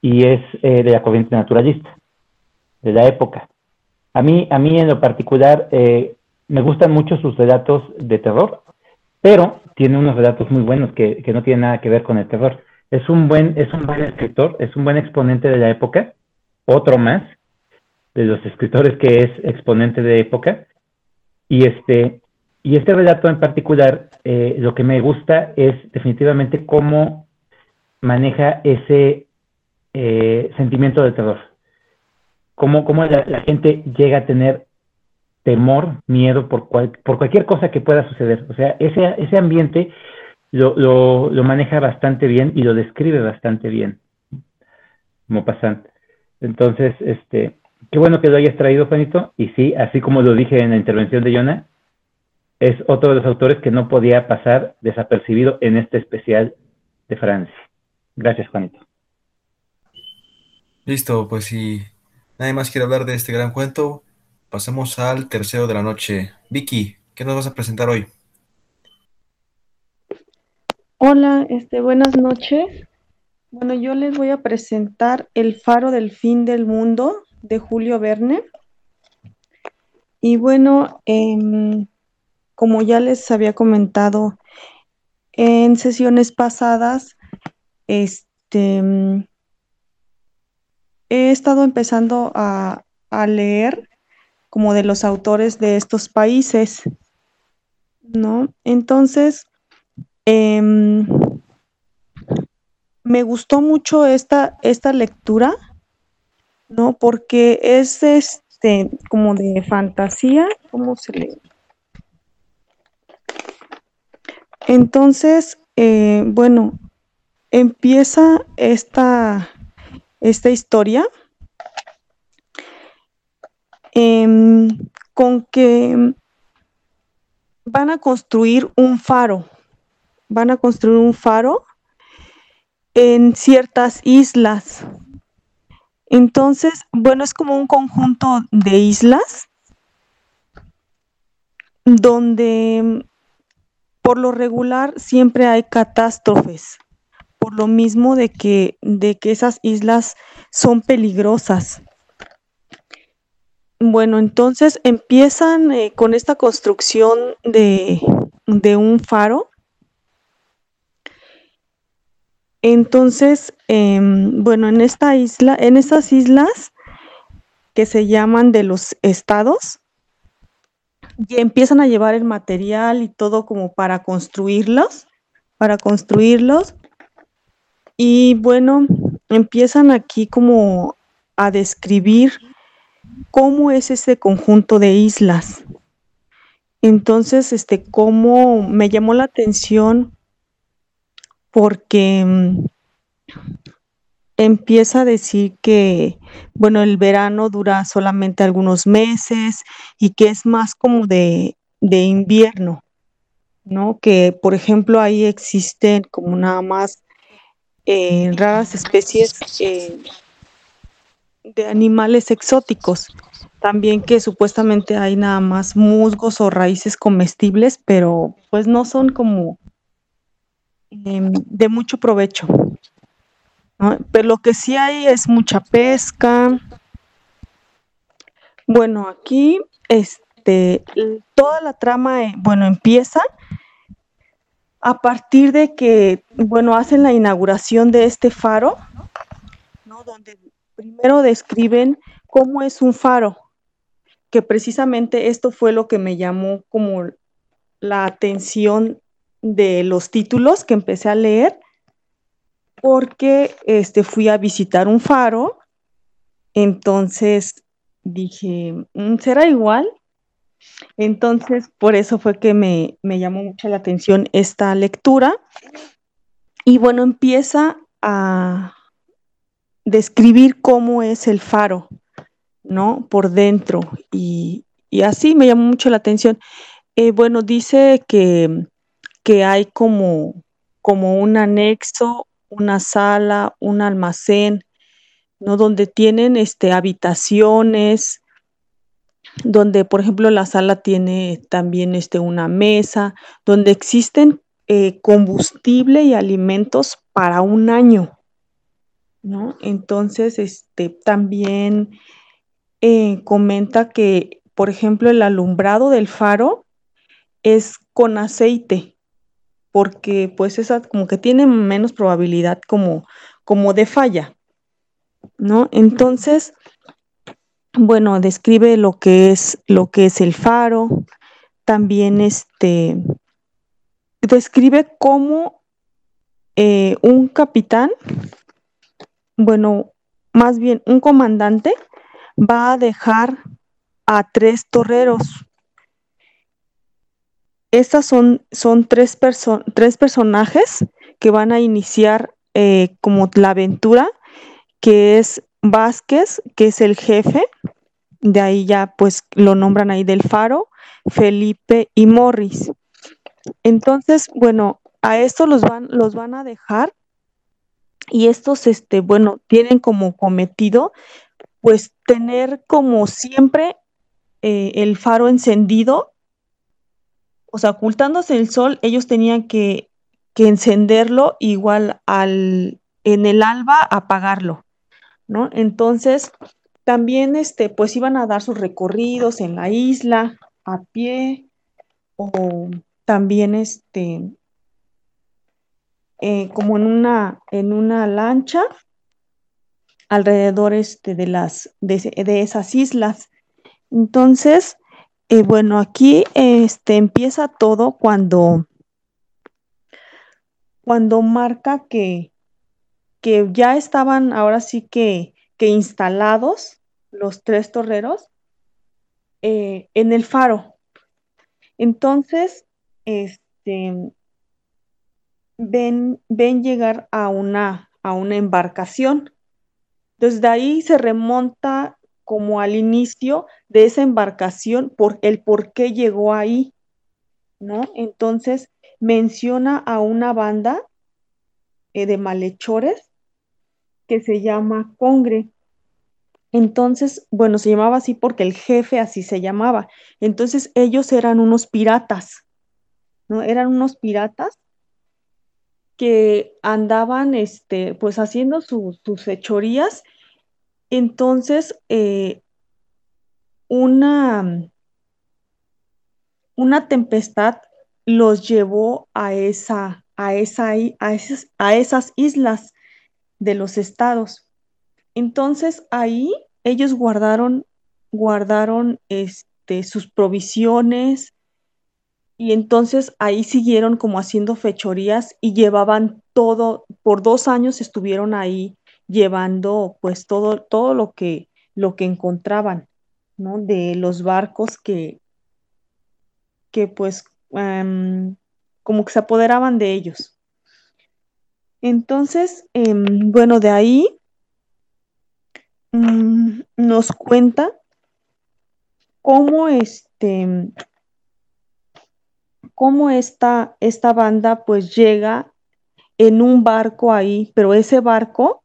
y es de la corriente naturalista, de la época. A mí, a mí en lo particular me gustan mucho sus relatos de terror, pero tiene unos relatos muy buenos que, no tienen nada que ver con el terror. Es un buen, es un buen escritor, es un buen exponente de la época, otro más de los escritores que es exponente de época. Y este, y este relato en particular, eh, lo que me gusta es definitivamente cómo maneja ese eh, sentimiento de terror. Cómo, cómo la, gente llega a tener temor, miedo por, por cualquier cosa que pueda suceder. O sea, ese, ese ambiente lo, lo, maneja bastante bien y lo describe bastante bien, como pasante. Entonces, este, qué bueno que lo hayas traído, Juanito. Y sí, así como lo dije en la intervención de Jonah, es otro de los autores que no podía pasar desapercibido en este especial de Francia. Gracias, Juanito. Listo, pues si nadie más quiere hablar de este gran cuento, Pasemos al tercero de la noche. Vicky, ¿qué nos vas a presentar hoy? Hola, este, buenas noches. Bueno, yo les voy a presentar El faro del fin del mundo de Julio Verne. Y bueno, em, como ya les había comentado en sesiones pasadas, este, he estado empezando a, a leer como de los autores de estos países, ¿no? Entonces, em, me gustó mucho esta, esta lectura, ¿no? Porque es este como de fantasía, ¿cómo se lee? Entonces, eh, bueno, empieza esta, esta historia Em, con que van a construir un faro, van a construir un faro en ciertas islas. Entonces, bueno, es como un conjunto de islas donde por lo regular siempre hay catástrofes, por lo mismo de que, de que esas islas son peligrosas. Bueno, entonces empiezan eh, con esta construcción de, un faro. Entonces, em, bueno, en esta isla, en estas islas que se llaman de los estados, y empiezan a llevar el material y todo como para construirlos, para construirlos. Y bueno, empiezan aquí como a describir cómo es ese conjunto de islas. Entonces, este, cómo me llamó la atención porque mm, empieza a decir que, bueno, el verano dura solamente algunos meses y que es más como de, invierno, ¿no? Que, por ejemplo, ahí existen como nada más eh, raras especies eh, de animales exóticos. También que supuestamente hay nada más musgos o raíces comestibles, pero pues no son como em, de mucho provecho. Pero lo que sí hay es mucha pesca. Bueno, aquí este, toda la trama, eh, bueno, empieza a partir de que, bueno, hacen la inauguración de este faro. Donde primero describen cómo es un faro, que precisamente esto fue lo que me llamó como la atención de los títulos que empecé a leer, porque este, fui a visitar un faro, entonces dije, mm, ¿será igual? Entonces, por eso fue que me, me llamó mucho la atención esta lectura. Y bueno, empieza a, describir cómo es el faro, ¿no? Por dentro. Y, así me llamó mucho la atención. Eh, bueno, dice que, que hay como como un anexo, una sala, un almacén, ¿no? Donde tienen este, habitaciones, donde, por ejemplo, la sala tiene también este, una mesa, donde existen eh, combustible y alimentos para un año, ¿no? Entonces, este, también eh, comenta que, por ejemplo, el alumbrado del faro es con aceite, porque pues esa como que tiene menos probabilidad como, como de falla, ¿no? Entonces, bueno, describe lo que es, lo que es el faro, también este, describe cómo eh, un capitán, bueno, más bien un comandante, va a dejar a tres torreros. Estas son, son tres, tres personajes que van a iniciar eh, como la aventura, que es Vázquez, que es el jefe, de ahí ya pues lo nombran ahí del Faro, Felipe y Morris. Entonces, bueno, a estos los van, los van a dejar y estos, este, bueno, tienen como cometido pues tener como siempre eh, el faro encendido, o sea, ocultándose el sol, ellos tenían que, encenderlo igual al en el alba apagarlo, ¿no? Entonces, también este, pues iban a dar sus recorridos en la isla a pie o también este eh, como en una, en una lancha alrededor este, de, las, de, esas islas. Entonces, eh, bueno, aquí este, empieza todo cuando, cuando marca que, que ya estaban ahora sí que, que instalados los tres torreros eh, en el faro. Entonces, este, ven, ven llegar a una, a una embarcación desde ahí se remonta como al inicio de esa embarcación, por el por qué llegó ahí, ¿no? Entonces menciona a una banda eh, de malhechores que se llama Congre. Entonces, bueno, se llamaba así porque el jefe así se llamaba. Entonces ellos eran unos piratas, ¿no? Eran unos piratas que andaban, este, pues haciendo sus fechorías. Entonces, eh, una, una tempestad los llevó a esa, a esa, a esas, a esas islas de los estados. Entonces ahí ellos guardaron, guardaron este, sus provisiones, y entonces ahí siguieron como haciendo fechorías y llevaban todo, por dos años estuvieron ahí llevando pues todo, todo lo que, lo que encontraban, ¿no? De los barcos que, que pues em, como que se apoderaban de ellos. Entonces, em, bueno, de ahí mm, nos cuenta cómo este cómo esta, esta banda pues llega en un barco ahí, pero ese barco,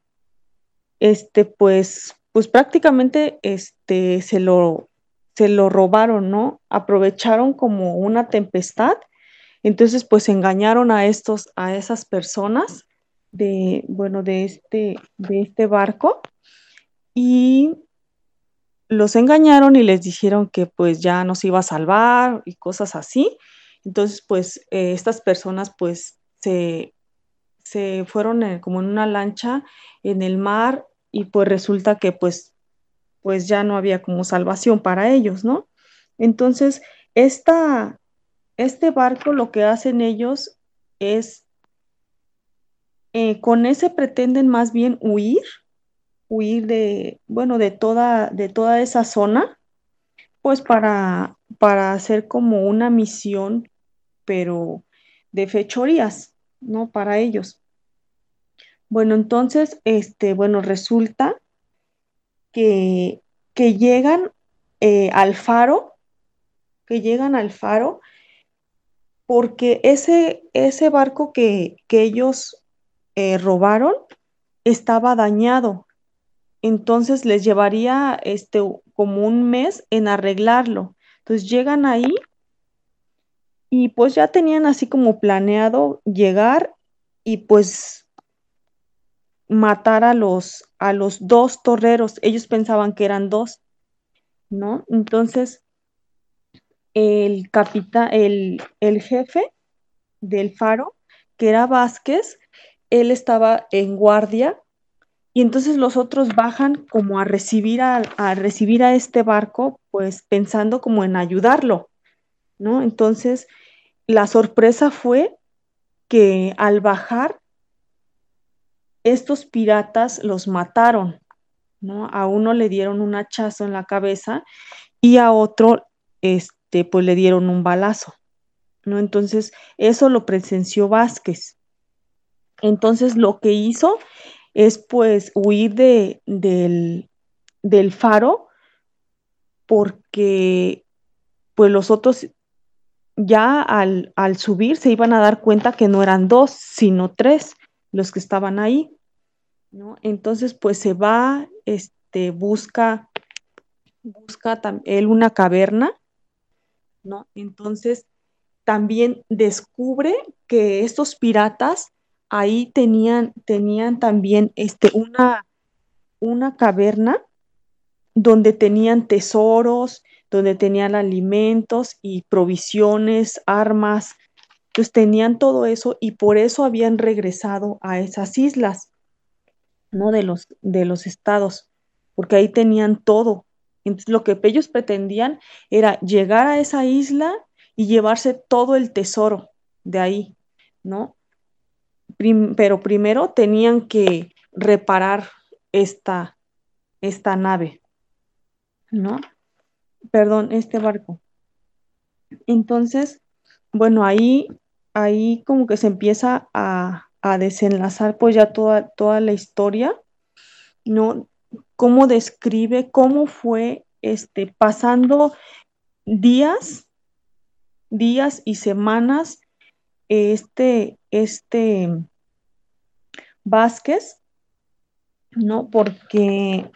este, pues, pues prácticamente este, se, lo, se lo robaron, ¿no? Aprovecharon como una tempestad, entonces pues engañaron a estos, a esas personas de, bueno, de este, de este barco y los engañaron y les dijeron que pues ya nos iba a salvar y cosas así. Entonces, pues eh, estas personas pues se, fueron como en una lancha en el mar y pues resulta que pues, pues ya no había como salvación para ellos, ¿no? Entonces, esta, este barco lo que hacen ellos es, eh, con ese pretenden más bien huir, huir de, bueno, de toda, de toda esa zona, pues para, para hacer como una misión pero de fechorías, ¿no? Para ellos. Bueno, entonces, este, bueno, resulta que, que llegan eh, al faro, que llegan al faro porque ese, ese barco que, que ellos eh, robaron estaba dañado. Entonces les llevaría este, como un mes en arreglarlo. Entonces llegan ahí y pues ya tenían así como planeado llegar y pues matar a los, a los dos torreros. Ellos pensaban que eran dos, ¿no? Entonces, el capitán, el, el jefe del faro, que era Vázquez, él estaba en guardia y entonces los otros bajan como a recibir a, a recibir a este barco, pues pensando como en ayudarlo, ¿no? Entonces, la sorpresa fue que al bajar, estos piratas los mataron, ¿no? A uno le dieron un hachazo en la cabeza y a otro, este, pues le dieron un balazo, ¿no? Entonces, eso lo presenció Vázquez. Entonces, lo que hizo es, pues, huir de, del, del faro porque, pues, los otros ya al, subir se iban a dar cuenta que no eran dos, sino tres los que estaban ahí, ¿no? Entonces, pues se va, este, busca, busca él una caverna, ¿no? Entonces, también descubre que estos piratas ahí tenían, tenían también este, una, una caverna donde tenían tesoros, donde tenían alimentos y provisiones, armas. Entonces tenían todo eso y por eso habían regresado a esas islas, ¿no? De los, de los estados, porque ahí tenían todo. Entonces lo que ellos pretendían era llegar a esa isla y llevarse todo el tesoro de ahí, ¿no? Pero primero tenían que reparar esta, esta nave, ¿no? Perdón, este barco. Entonces, bueno, ahí, ahí como que se empieza a, a desenlazar pues ya toda, toda la historia, ¿no? Cómo describe cómo fue este, pasando días, días y semanas este, este Vázquez, ¿no? Porque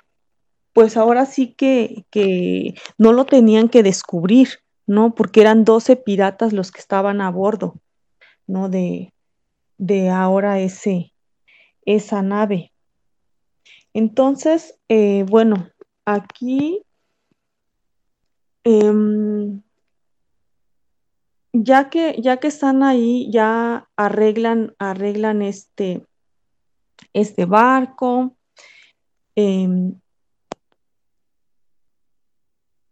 pues ahora sí que, que no lo tenían que descubrir, ¿no? Porque eran 12 piratas los que estaban a bordo, ¿no? De, de ahora ese, esa nave. Entonces, eh, bueno, aquí, eh, ya que, ya que están ahí, ya arreglan, arreglan este, este barco. Eh,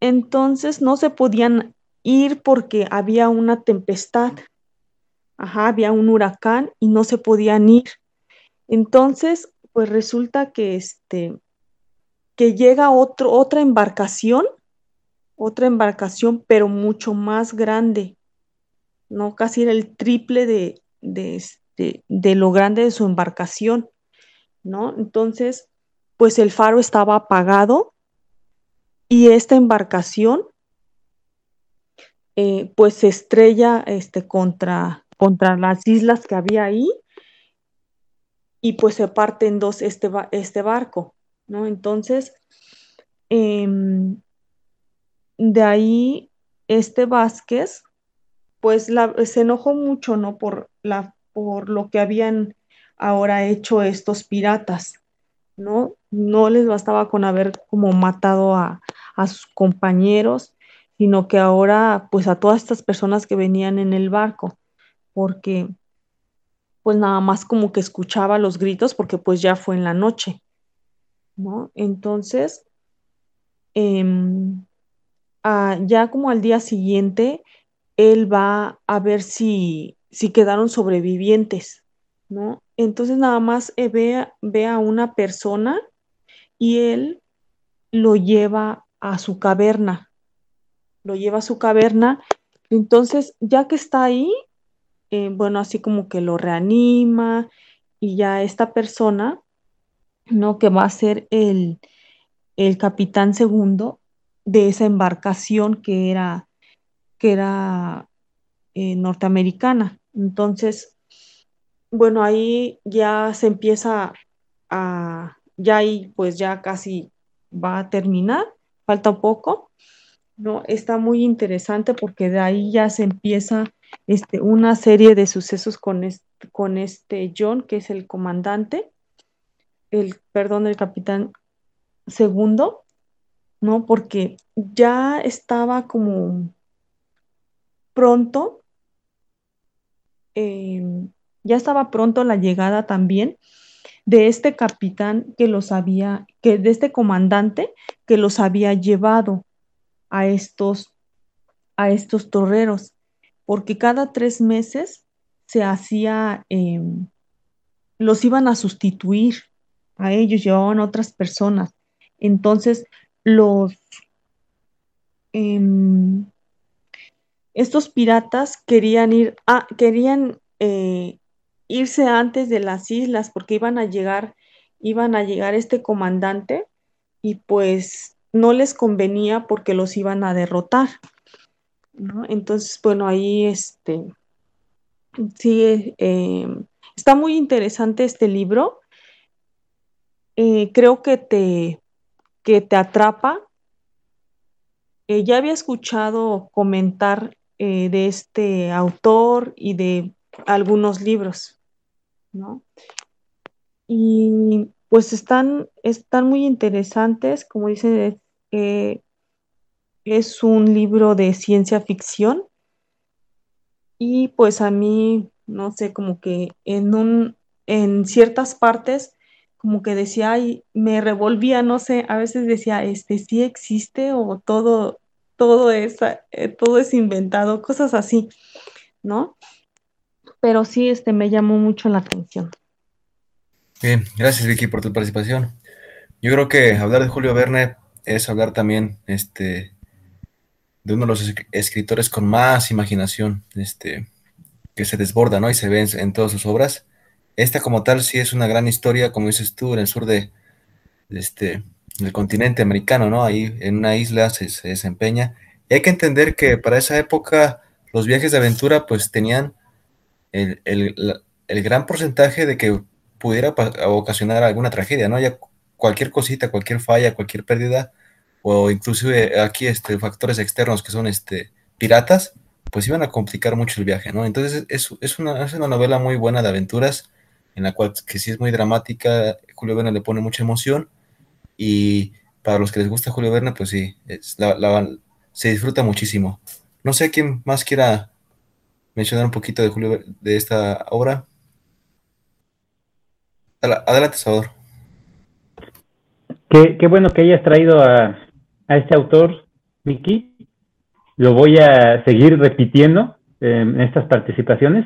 entonces no se podían ir porque había una tempestad, ajá, había un huracán y no se podían ir. Entonces, pues resulta que este que llega otro, otra embarcación, otra embarcación, pero mucho más grande, ¿no? Casi era el triple de, de, este, de lo grande de su embarcación, ¿no? Entonces, pues el faro estaba apagado y esta embarcación eh, pues se estrella este, contra, contra las islas que había ahí y pues se parte en dos este, este barco, ¿no? Entonces, eh, de ahí este Vázquez, pues se enojó mucho, ¿no? Por, la, por lo que habían ahora hecho estos piratas, ¿no? No les bastaba con haber como matado a, a sus compañeros, sino que ahora pues a todas estas personas que venían en el barco, porque pues nada más como que escuchaba los gritos porque pues ya fue en la noche, ¿no? Entonces, eh, ya como al día siguiente, él va a ver si, si quedaron sobrevivientes, ¿no? Entonces nada más eh, ve, ve a una persona y él lo lleva a su caverna, lo lleva a su caverna, entonces ya que está ahí, eh, bueno, así como que lo reanima y ya esta persona, ¿no? Que va a ser el, el capitán segundo de esa embarcación que era, que era eh, norteamericana. Entonces, bueno, ahí ya se empieza a, ya ahí pues ya casi va a terminar, falta poco, ¿no? Está muy interesante porque de ahí ya se empieza este, una serie de sucesos con este, con este John, que es el comandante, el, perdón, el capitán segundo, ¿no? Porque ya estaba como pronto, em, ya estaba pronto la llegada también de este capitán que los había, que de este comandante que los había llevado a estos, a estos torreros, porque cada tres meses se hacía, em, los iban a sustituir a ellos, llevaban a otras personas. Entonces, los, em, estos piratas querían ir, a, querían eh, irse antes de las islas porque iban a llegar, iban a llegar este comandante y pues no les convenía porque los iban a derrotar. Entonces, bueno, ahí este, sí, em, está muy interesante este libro. Eh, creo que te, que te atrapa. Eh, ya había escuchado comentar eh, de este autor y de algunos libros, ¿no? Y pues están, están muy interesantes, como dice, es un libro de ciencia ficción y pues a mí, no sé, como que en un, en ciertas partes, como que decía, ay, me revolvía, no sé, a veces decía, este sí existe o todo, todo es, eh, todo es inventado, cosas así, ¿no? Pero sí, este me llamó mucho la atención. Bien, gracias Vicky por tu participación. Yo creo que hablar de Julio Verne es hablar también, este, de uno de los escritores con más imaginación, este, que se desborda, ¿no? Y se ve en, todas sus obras. Esta como tal sí es una gran historia, como dices tú, en el sur de, este, del continente americano, ¿no? Ahí en una isla se, desempeña. Y hay que entender que para esa época los viajes de aventura pues tenían el, el gran porcentaje de que pudiera ocasionar alguna tragedia, ¿no? Ya cualquier cosita, cualquier falla, cualquier pérdida, o inclusive aquí este, factores externos que son este, piratas, pues iban a complicar mucho el viaje, ¿no? Entonces es, es, una, es una novela muy buena de aventuras, en la cual que sí es muy dramática, Julio Verne le pone mucha emoción, y para los que les gusta Julio Verne, pues sí, se disfruta muchísimo. No sé quién más quiera mencionar un poquito de Julio de esta obra. Adelante, Salvador. Qué, qué bueno que hayas traído a, a este autor, Miki. Lo voy a seguir repitiendo en estas participaciones.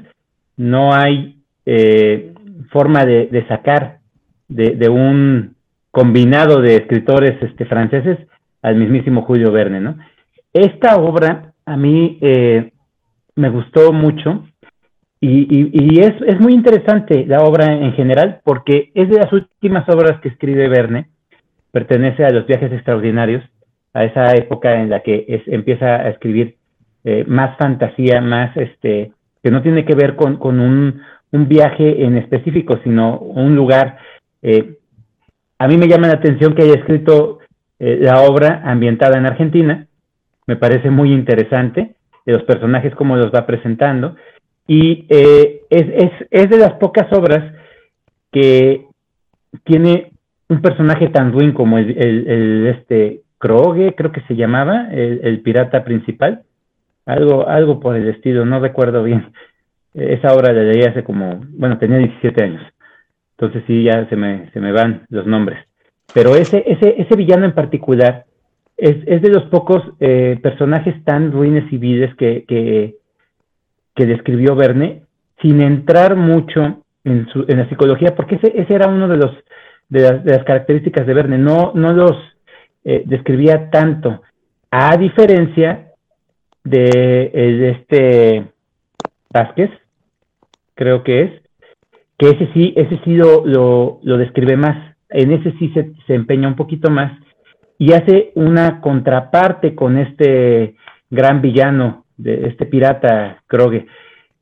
No hay eh, forma de, sacar de, un combinado de escritores este, franceses al mismísimo Julio Verne, ¿no? Esta obra a mí eh, me gustó mucho. Y, es, es, muy interesante la obra en general porque es de las últimas obras que escribe Verne, pertenece a los viajes extraordinarios a esa época en la que es, empieza a escribir eh, más fantasía, más este, que no tiene que ver con, un, viaje en específico, sino un lugar. Eh, a mí me llama la atención que haya escrito eh, la obra ambientada en Argentina, me parece muy interesante, de los personajes, cómo los va presentando, y es, es, es de las pocas obras que tiene un personaje tan ruin como el, el este Kroge, creo que se llamaba, el, pirata principal, algo, algo por el estilo, no recuerdo bien. [LAUGHS] Esa obra la leí hace como, bueno, tenía 17 años, entonces sí, ya se me, se me van los nombres. Pero ese, ese, ese villano en particular es, es de los pocos eh, personajes tan ruines y viles que, que, describió Verne, sin entrar mucho en, su, en la psicología, porque ese, ese era uno de los de las, de las características de Verne, no, no los eh, describía tanto, a diferencia de, eh, este Vázquez, creo que es, que ese sí, ese sí lo, lo, describe más, en ese sí se, se, empeña un poquito más y hace una contraparte con este gran villano este pirata Kroge.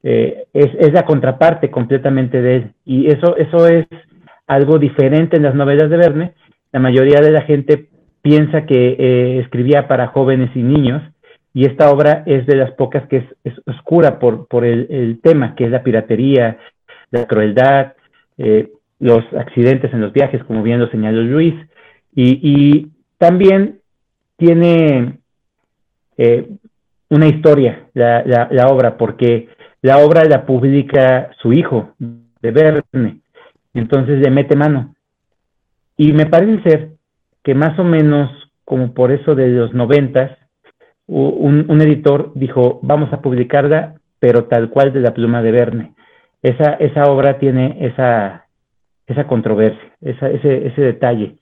Eh, es, la contraparte completamente de él. Y eso, eso es algo diferente en las novelas de Verne. La mayoría de la gente piensa que eh, escribía para jóvenes y niños, y esta obra es de las pocas que es, oscura por, por el, tema, que es la piratería, la crueldad, eh, los accidentes en los viajes, como bien lo señaló Luis, y, también tiene una historia la, obra, porque la obra la publica su hijo, de Verne, entonces le mete mano. Y me parece ser que más o menos como por eso de los noventas, un, un, editor dijo, vamos a publicarla, pero tal cual de la pluma de Verne. Esa, esa obra tiene esa, esa controversia, esa, ese, ese detalle,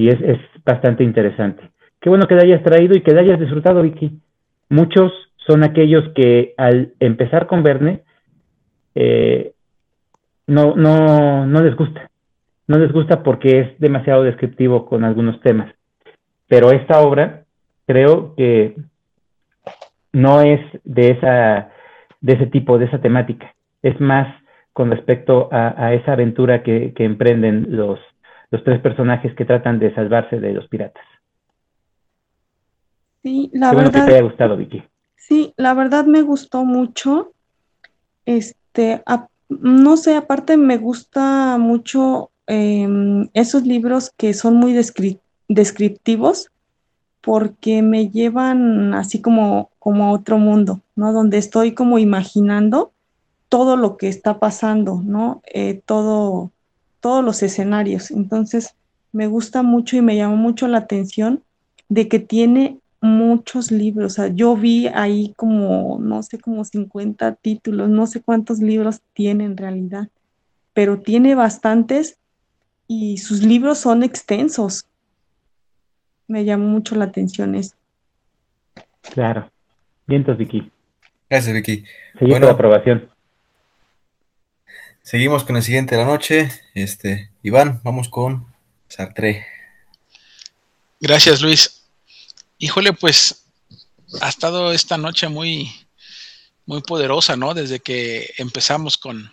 y es, es bastante interesante. Qué bueno que la hayas traído y que la hayas disfrutado, Vicky. Muchos son aquellos que al empezar con Verne eh, no, no, no les gusta. No les gusta porque es demasiado descriptivo con algunos temas. Pero esta obra creo que no es de, esa, de ese tipo, de esa temática. Es más con respecto a, esa aventura que, emprenden los, los tres personajes que tratan de salvarse de los piratas. Sí, la verdad. que te haya gustado, Vicky. Sí, la verdad me gustó mucho. Este, no sé, aparte me gusta mucho em, esos libros que son muy descriptivos porque me llevan así como, como a otro mundo, ¿no? Donde estoy como imaginando todo lo que está pasando, ¿no? Eh, todo, todos los escenarios. Entonces, me gusta mucho y me llamó mucho la atención de que tiene muchos libros, o sea, yo vi ahí como, no sé, como 50 títulos, no sé cuántos libros tiene en realidad, pero tiene bastantes y sus libros son extensos. Me llamó mucho la atención eso. Claro. Vientos, Vicky. Gracias, Vicky. Seguimos la aprobación. Seguimos con el siguiente de la noche. Este, Iván, vamos con Sartre. Gracias, Luis. Híjole, pues ha estado esta noche muy, muy poderosa, ¿no? Desde que empezamos con,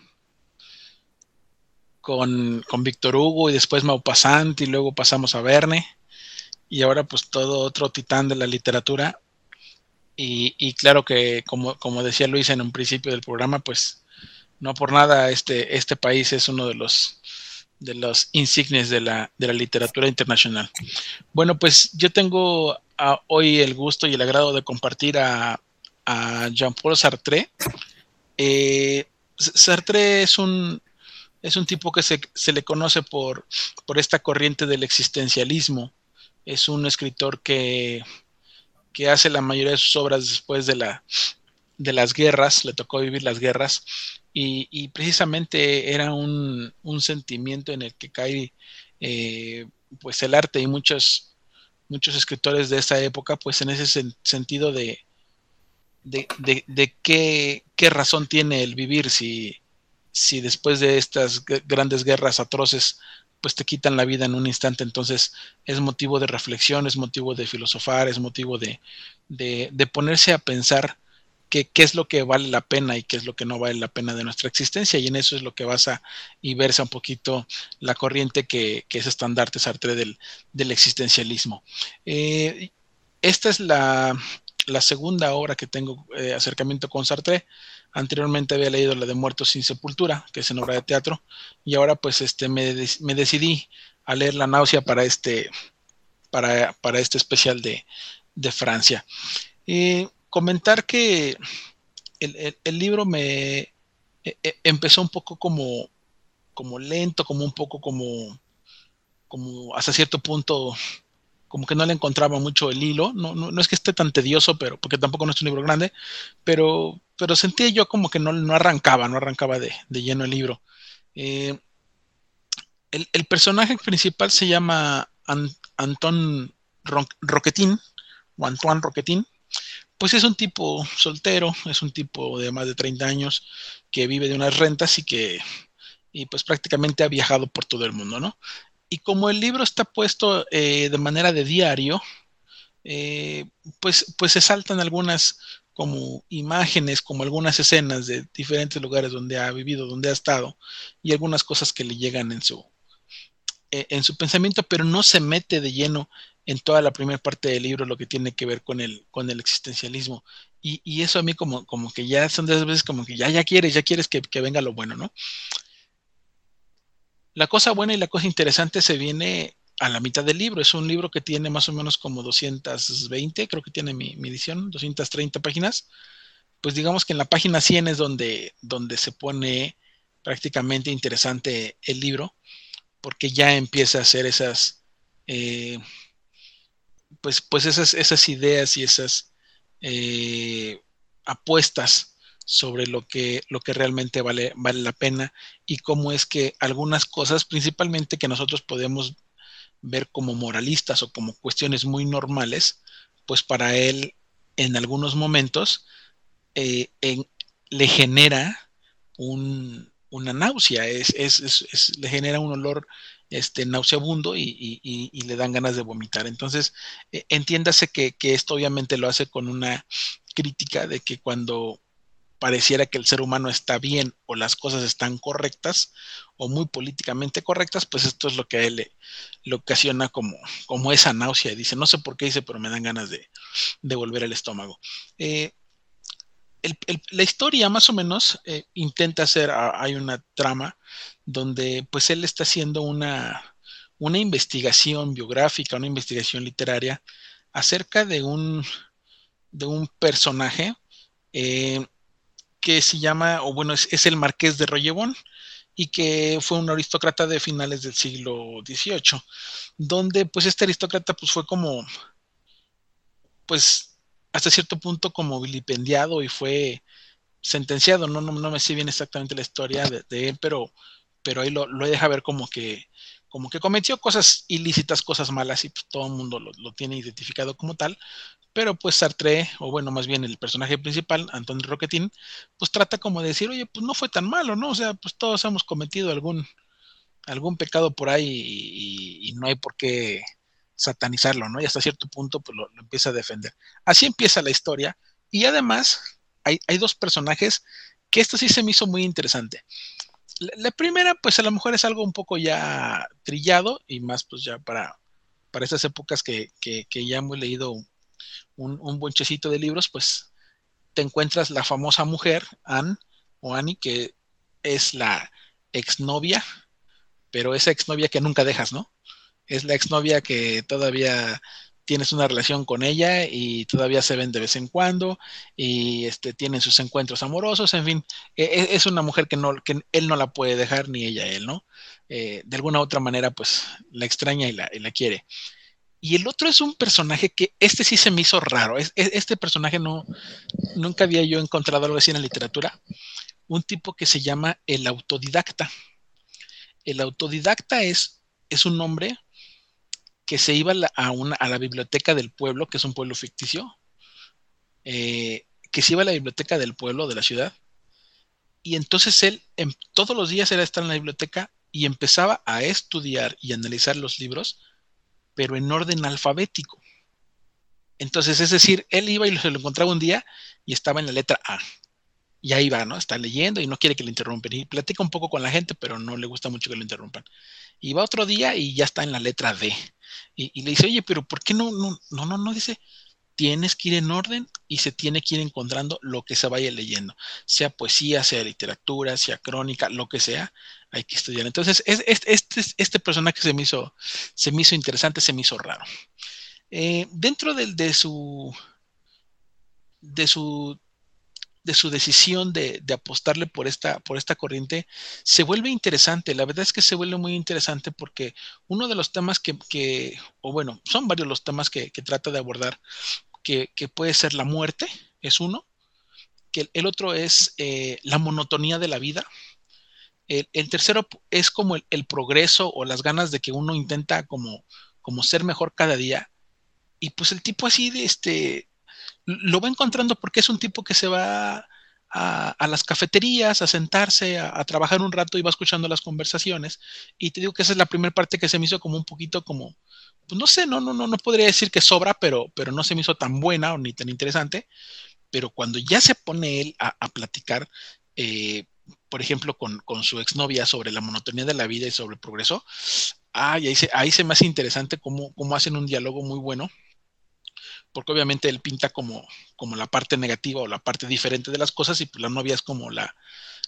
con, con Víctor Hugo y después Maupassant y luego pasamos a Verne y ahora pues todo otro titán de la literatura. Y, y claro que, como, como decía Luis en un principio del programa, pues no por nada este, este país es uno de los de los insignes de la, de la literatura internacional. Bueno, pues yo tengo hoy el gusto y el agrado de compartir a, Jean-Paul Sartre. Eh, Sartre es un, es un tipo que se, le conoce por, por, esta corriente del existencialismo. Es un escritor que, que, hace la mayoría de sus obras después de, la, de las guerras, le tocó vivir las guerras, y, precisamente era un, sentimiento en el que cae eh, pues el arte y muchos, muchos escritores de esa época, pues en ese sentido de, de, qué, razón tiene el vivir si, si después de estas grandes guerras atroces, pues te quitan la vida en un instante. Entonces es motivo de reflexión, es motivo de filosofar, es motivo de, de ponerse a pensar qué, es lo que vale la pena y qué es lo que no vale la pena de nuestra existencia. Y en eso es lo que basa y versa un poquito la corriente que, que es estandarte Sartre del, del existencialismo. Eh, esta es la, la, segunda obra que tengo eh, acercamiento con Sartre. Anteriormente había leído la de Muertos sin Sepultura, que es en obra de teatro, y ahora pues este, me, me decidí a leer La náusea para este, para, para este especial de, de Francia. Eh, comentar que el, libro me e, e, empezó un poco como, como lento, como un poco como, como hasta cierto punto, como que no le encontraba mucho el hilo. No, no, es que esté tan tedioso, pero porque tampoco no es un libro grande, pero, pero sentía yo como que no, no arrancaba, no arrancaba de, lleno el libro. Eh, el, personaje principal se llama Anton Roquetín, o Antoine Roquetín, pues es un tipo soltero, es un tipo de más de 30 años que vive de unas rentas y que y pues prácticamente ha viajado por todo el mundo, ¿no? Y como el libro está puesto eh, de manera de diario, eh, pues, pues se saltan algunas como imágenes, como algunas escenas de diferentes lugares donde ha vivido, donde ha estado, y algunas cosas que le llegan en su, eh, en su pensamiento, pero no se mete de lleno en toda la primera parte del libro lo que tiene que ver con el, con el existencialismo. Y, eso a mí como, como que ya son de esas veces como que ya, ya quieres, ya quieres que, que venga lo bueno, ¿no? La cosa buena y la cosa interesante se viene a la mitad del libro. Es un libro que tiene más o menos como 220, creo que tiene mi, edición, 230 páginas. Pues digamos que en la página 100 es donde, donde se pone prácticamente interesante el libro, porque ya empieza a hacer esas, eh, pues, pues esas, esas ideas y esas eh, apuestas sobre lo que, lo que realmente vale, vale la pena y cómo es que algunas cosas, principalmente que nosotros podemos ver como moralistas o como cuestiones muy normales, pues para él en algunos momentos eh, le genera una náusea, es, le genera un olor este, nauseabundo y, le dan ganas de vomitar. Entonces, eh, entiéndase que, esto obviamente lo hace con una crítica de que cuando pareciera que el ser humano está bien o las cosas están correctas o muy políticamente correctas, pues esto es lo que a él le, ocasiona como, como esa náusea. Dice, no sé por qué dice, pero me dan ganas de, volver al estómago. Eh, la historia más o menos eh, intenta hacer, hay una trama donde pues él está haciendo una, una investigación biográfica, una investigación literaria acerca de un, de un personaje eh, que se llama, o bueno, es, el marqués de Rollebón y que fue un aristócrata de finales del siglo XVIII, donde pues este aristócrata pues fue como, pues hasta cierto punto como vilipendiado y fue sentenciado, no, no, no me sé bien exactamente la historia de, él, pero, pero ahí lo, lo deja ver como que, como que cometió cosas ilícitas, cosas malas y pues, todo el mundo lo, lo, tiene identificado como tal, pero pues Sartre, o bueno, más bien el personaje principal, Antonio Roquetín, pues trata como de decir, oye, pues no fue tan malo, ¿no? O sea, pues todos hemos cometido algún, algún pecado por ahí y, no hay por qué satanizarlo, ¿no? Y hasta cierto punto, pues lo, empieza a defender. Así empieza la historia. Y además, hay, dos personajes que esto sí se me hizo muy interesante. La, primera, pues a lo mejor es algo un poco ya trillado y más pues ya para, para estas épocas que, que, que ya hemos leído un, un bonchecito de libros, pues te encuentras la famosa mujer, Anne o Annie, que es la exnovia, pero esa exnovia que nunca dejas, ¿no? Es la exnovia que todavía tienes una relación con ella y todavía se ven de vez en cuando y este, tienen sus encuentros amorosos, en fin, e, e, es una mujer que, no, que él no la puede dejar ni ella él, ¿no? Eh, de alguna u otra manera, pues la extraña y la, y la quiere. Y el otro es un personaje que este sí se me hizo raro. este personaje no, nunca había yo encontrado algo así en la literatura. Un tipo que se llama el autodidacta. El autodidacta es, es un hombre que se iba a, una, a la biblioteca del pueblo, que es un pueblo ficticio, eh, que se iba a la biblioteca del pueblo, de la ciudad, y entonces él en, todos los días era estar en la biblioteca y empezaba a estudiar y analizar los libros pero en orden alfabético. Entonces, es decir, él iba y se lo encontraba un día y estaba en la letra A. Y ahí va, ¿no? Está leyendo y no quiere que le interrumpan. Y platica un poco con la gente, pero no le gusta mucho que lo interrumpan. Y va otro día y ya está en la letra D. Y, le dice, oye, pero ¿por qué no, no, no, no, no? Dice, tienes que ir en orden y se tiene que ir encontrando lo que se vaya leyendo, sea poesía, sea literatura, sea crónica, lo que sea, hay que estudiar. Entonces, este, este, personaje se me, hizo, se hizo interesante, se me hizo raro. Eh, dentro de, su de su de su decisión de, apostarle por esta, por esta corriente, se vuelve interesante. La verdad es que se vuelve muy interesante porque uno de los temas que, o bueno, son varios los temas que, trata de abordar, que, puede ser la muerte, es uno, que el, otro es eh, la monotonía de la vida. El, tercero es como el, progreso o las ganas de que uno intenta como, como ser mejor cada día. Y pues el tipo así de este, lo va encontrando porque es un tipo que se va a, las cafeterías, a sentarse, a, trabajar un rato y va escuchando las conversaciones. Y te digo que esa es la primera parte que se me hizo como un poquito como, pues no sé, no, no, no, no podría decir que sobra, pero, pero no se me hizo tan buena o ni tan interesante. pero cuando ya se pone él a, platicar, eh, por ejemplo, con, su exnovia sobre la monotonía de la vida y sobre el progreso, ahí se, ahí se me hace interesante cómo, cómo hacen un diálogo muy bueno porque obviamente él pinta como, como la parte negativa o la parte diferente de las cosas y pues la novia es como la,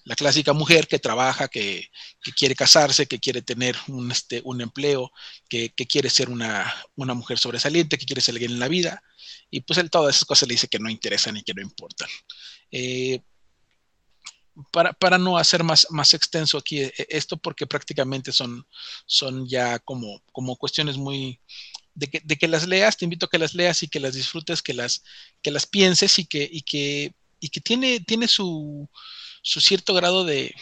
la clásica mujer que trabaja, que, quiere casarse, que quiere tener un, este, un empleo, que, que quiere ser una, una, mujer sobresaliente, que quiere ser alguien en la vida, y pues él todas esas cosas le dice que no interesan y que no importan. Eh, para, para, no hacer más, más extenso aquí eh, esto, porque prácticamente son, son ya como, como cuestiones muy, de que, las leas, te invito a que las leas y que las disfrutes, que las, que las pienses y que, y que, y que tiene, tiene su, su cierto grado de,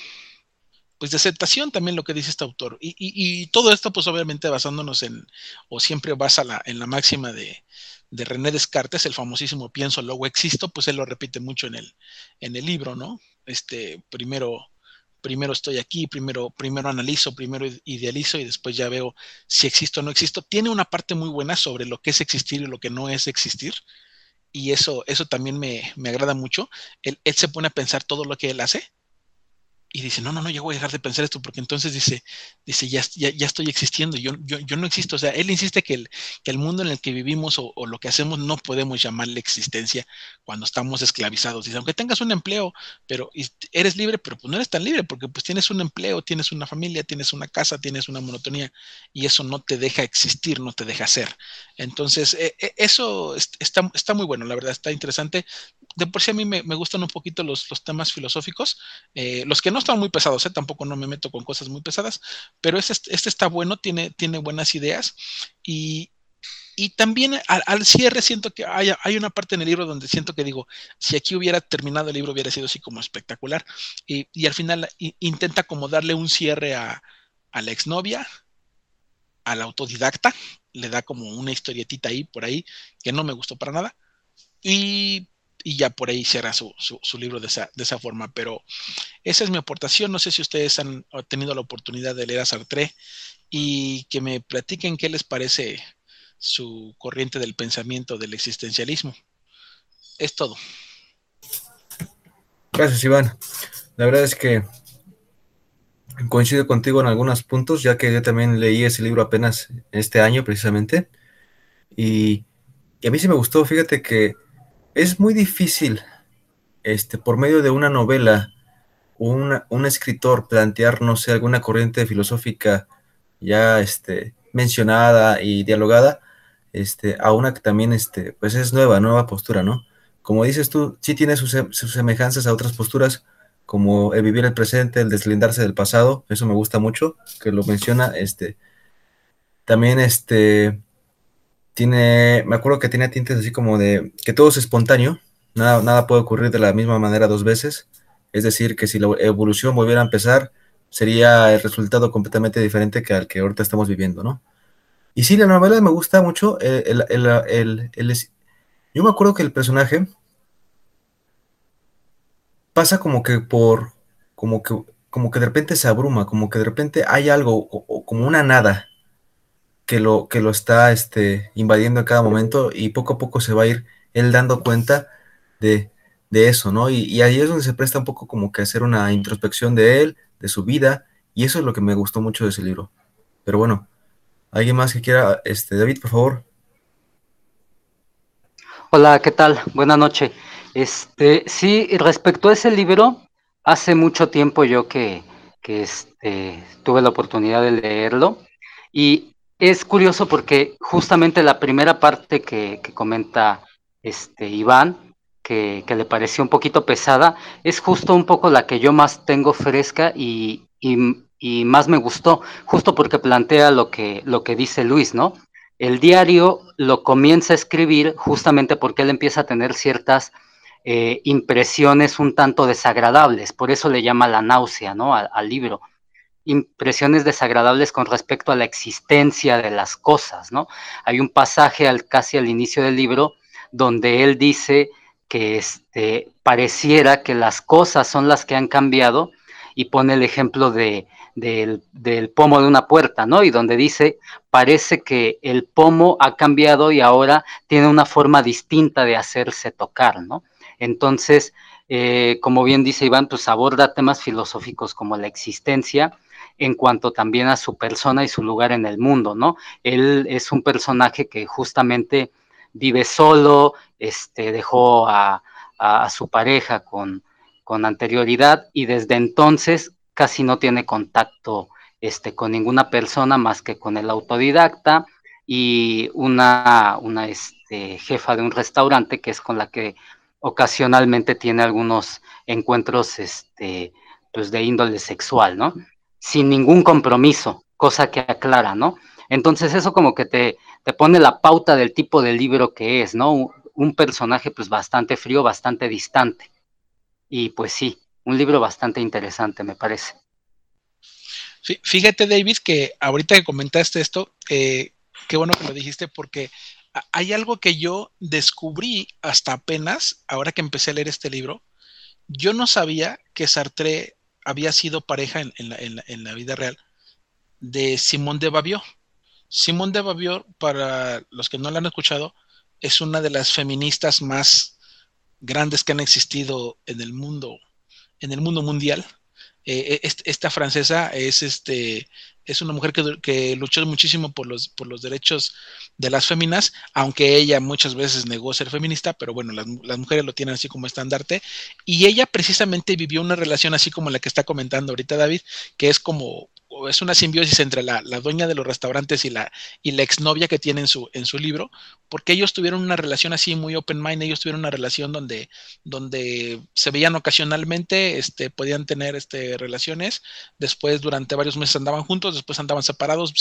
pues de aceptación también lo que dice este autor. Y, y, todo esto, pues obviamente basándonos en, o siempre basa la, en la máxima de, de René Descartes, el famosísimo pienso, luego existo, pues él lo repite mucho en el, en el libro, ¿no? Este, primero primero estoy aquí, primero, primero analizo, primero idealizo y después ya veo si existo o no existo. Tiene una parte muy buena sobre lo que es existir y lo que no es existir. Y eso, eso también me, me agrada mucho. él, se pone a pensar todo lo que él hace y dice, no, no, no, yo voy a dejar de pensar esto, porque entonces dice, dice, ya, ya, estoy existiendo, yo, yo, yo, no existo. O sea, él insiste que el, que el mundo en el que vivimos o, lo que hacemos no podemos llamarle existencia cuando estamos esclavizados. Dice, aunque tengas un empleo, pero eres libre, pero pues no eres tan libre, porque pues tienes un empleo, tienes una familia, tienes una casa, tienes una monotonía, y eso no te deja existir, no te deja ser. Entonces, e, e, eso está, está muy bueno, la verdad, está interesante. De por sí a mí me, gustan un poquito los, temas filosóficos, eh, los que no están muy pesados, ¿eh? tampoco no me meto con cosas muy pesadas, pero este, este está bueno, tiene, buenas ideas y, también al, cierre siento que hay, una parte en el libro donde siento que digo, si aquí hubiera terminado el libro hubiera sido así como espectacular. Y, y al final intenta como darle un cierre a, a la exnovia, al autodidacta, le da como una historietita ahí por ahí que no me gustó para nada. Y y ya por ahí cierra su, su, libro de esa, de esa, forma. Pero esa es mi aportación. No sé si ustedes han tenido la oportunidad de leer a Sartre y que me platiquen qué les parece su corriente del pensamiento del existencialismo. Es todo. Gracias, Iván. La verdad es que coincido contigo en algunos puntos, ya que yo también leí ese libro apenas este año precisamente. Y, y a mí sí me gustó, fíjate que es muy difícil, este, por medio de una novela, un escritor plantear, no sé, alguna corriente filosófica ya este, mencionada y dialogada, este, a una que también este, pues es nueva, nueva postura, ¿no? Como dices tú, sí tiene sus, sus semejanzas a otras posturas, como el vivir el presente, el deslindarse del pasado, eso me gusta mucho, que lo menciona, este, también este, tiene, me acuerdo que tiene tintes así como de que todo es espontáneo, nada, nada puede ocurrir de la misma manera dos veces, es decir, que si la evolución volviera a empezar, sería el resultado completamente diferente que al que ahorita estamos viviendo, ¿no? Y sí, la novela me gusta mucho, eh, el, el, el, yo me acuerdo que el personaje pasa como que por, como que, como que de repente se abruma, como que de repente hay algo, como una nada, que lo, que lo está este, invadiendo en cada momento y poco a poco se va a ir él dando cuenta de, eso, ¿no? Y, ahí es donde se presta un poco como que hacer una introspección de él, de su vida, y eso es lo que me gustó mucho de ese libro. Pero bueno, ¿alguien más que quiera? Este, David, por favor. Hola, ¿qué tal? Buenas noches. Este, sí, respecto a ese libro, hace mucho tiempo yo que, que este, tuve la oportunidad de leerlo y es curioso porque justamente la primera parte que, comenta este Iván, que, le pareció un poquito pesada, es justo un poco la que yo más tengo fresca y, más me gustó, justo porque plantea lo que, lo que dice Luis, ¿no? El diario lo comienza a escribir justamente porque él empieza a tener ciertas eh, impresiones un tanto desagradables, por eso le llama la náusea, ¿no? al libro impresiones desagradables con respecto a la existencia de las cosas, ¿no? Hay un pasaje al, casi al inicio del libro donde él dice que este, pareciera que las cosas son las que han cambiado y pone el ejemplo de, del, del, pomo de una puerta, ¿no? Y donde dice, parece que el pomo ha cambiado y ahora tiene una forma distinta de hacerse tocar, ¿no? Entonces, eh, como bien dice Iván, pues aborda temas filosóficos como la existencia, en cuanto también a su persona y su lugar en el mundo, ¿no? Él es un personaje que justamente vive solo, este, dejó a, su pareja con, anterioridad y desde entonces casi no tiene contacto este, con ninguna persona más que con el autodidacta y una, una este, jefa de un restaurante que es con la que ocasionalmente tiene algunos encuentros este, pues de índole sexual, ¿no? Sin ningún compromiso, cosa que aclara, ¿no? Entonces eso como que te, te pone la pauta del tipo de libro que es, ¿no? Un, personaje pues bastante frío, bastante distante. Y pues sí, un libro bastante interesante, me parece. Fíjate, David, que ahorita que comentaste esto, eh, qué bueno que lo dijiste porque hay algo que yo descubrí hasta apenas, ahora que empecé a leer este libro. Yo no sabía que Sartre había sido pareja en, la, vida real de Simone de Babiot. Simone de Babiot, para los que no la han escuchado, es una de las feministas más grandes que han existido en el mundo, en el mundo mundial. Eh, eh, esta francesa es este es una mujer que, luchó muchísimo por los, por los derechos de las féminas, aunque ella muchas veces negó ser feminista, pero bueno, las, las, mujeres lo tienen así como estandarte. Y ella precisamente vivió una relación así como la que está comentando ahorita David, que es como es una simbiosis entre la, dueña de los restaurantes y la, y la exnovia que tiene en su, en su libro, porque ellos tuvieron una relación así muy open mind, ellos tuvieron una relación donde, donde se veían ocasionalmente, este, podían tener este, relaciones, después durante varios meses andaban juntos, después andaban separados,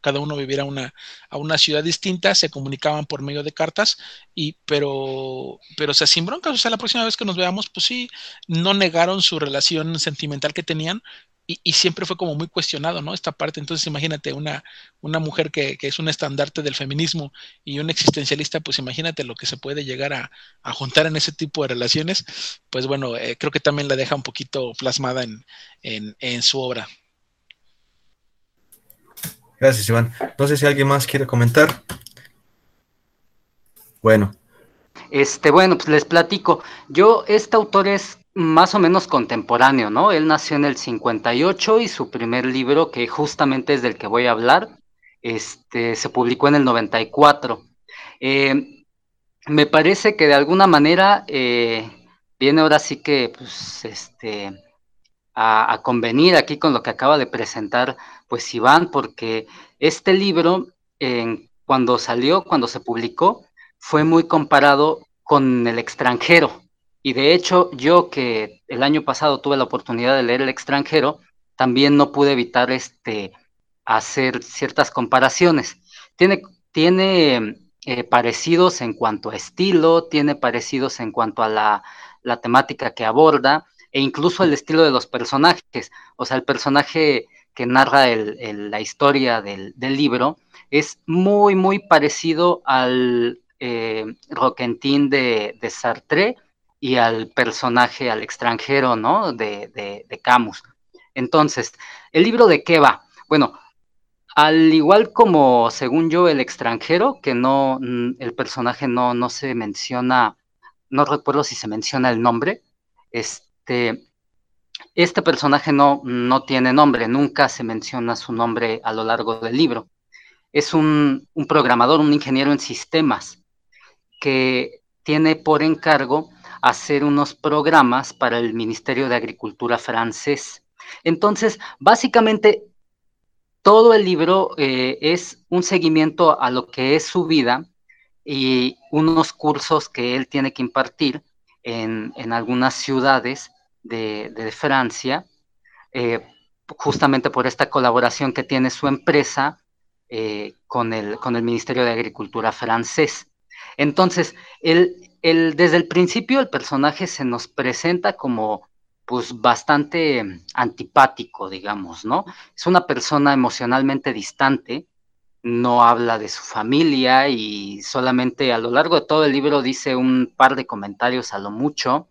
cada uno viviera a una, a una ciudad distinta, se comunicaban por medio de cartas, y, pero, pero se sin broncas, o sea, la próxima vez que nos veamos, pues sí, no negaron su relación sentimental que tenían, y, siempre fue como muy cuestionado, ¿no? Esta parte. Entonces, imagínate una, una mujer que, es un estandarte del feminismo y un existencialista, pues imagínate lo que se puede llegar a, juntar en ese tipo de relaciones. Pues bueno, eh, creo que también la deja un poquito plasmada en, en, su obra. Gracias, Iván. No sé si alguien más quiere comentar. Bueno. Este, bueno, pues les platico. Yo, este autor es más o menos contemporáneo, ¿no? Él nació en el 58 y su primer libro, que justamente es del que voy a hablar, este, se publicó en el 94. Eh, me parece que de alguna manera eh, viene ahora sí que pues, este, a, convenir aquí con lo que acaba de presentar pues Iván, porque este libro, cuando salió, cuando se publicó, fue muy comparado con el extranjero. Y de hecho, yo que el año pasado tuve la oportunidad de leer El extranjero, también no pude evitar este, hacer ciertas comparaciones. Tiene, tiene eh, parecidos en cuanto a estilo, tiene parecidos en cuanto a la, temática que aborda e incluso el estilo de los personajes. O sea, el personaje que narra la historia del, libro es muy, muy parecido al eh, Roquentín de, Sartre y al personaje, al extranjero, ¿no? De, Camus. Entonces, ¿el libro de qué va? Bueno, al igual como, según yo, el extranjero, que no, el personaje no, no se menciona, no recuerdo si se menciona el nombre, este, este personaje no, no tiene nombre, nunca se menciona su nombre a lo largo del libro. Es un, un programador, un ingeniero en sistemas, que tiene por encargo hacer unos programas para el Ministerio de Agricultura francés. Entonces, básicamente, todo el libro eh, es un seguimiento a lo que es su vida y unos cursos que él tiene que impartir en, algunas ciudades de, Francia, eh, justamente por esta colaboración que tiene su empresa eh, con, el, con el Ministerio de Agricultura francés. Entonces, desde el principio el personaje se nos presenta como pues bastante antipático, digamos, ¿no? Es una persona emocionalmente distante, no habla de su familia y solamente a lo largo de todo el libro dice un par de comentarios a lo mucho.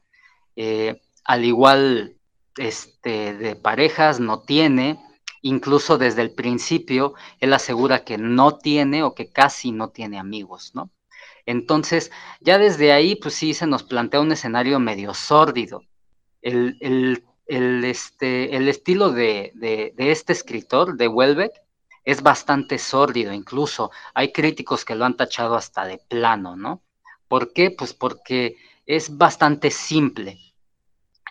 Eh, al igual este, de parejas no tiene, incluso desde el principio él asegura que no tiene o que casi no tiene amigos, ¿no? Entonces, ya desde ahí, pues sí, se nos plantea un escenario medio sórdido. El, este, el estilo de, de, este escritor, de Welbeck, es bastante sórdido, incluso hay críticos que lo han tachado hasta de plano, ¿no? ¿Por qué? Pues porque es bastante simple.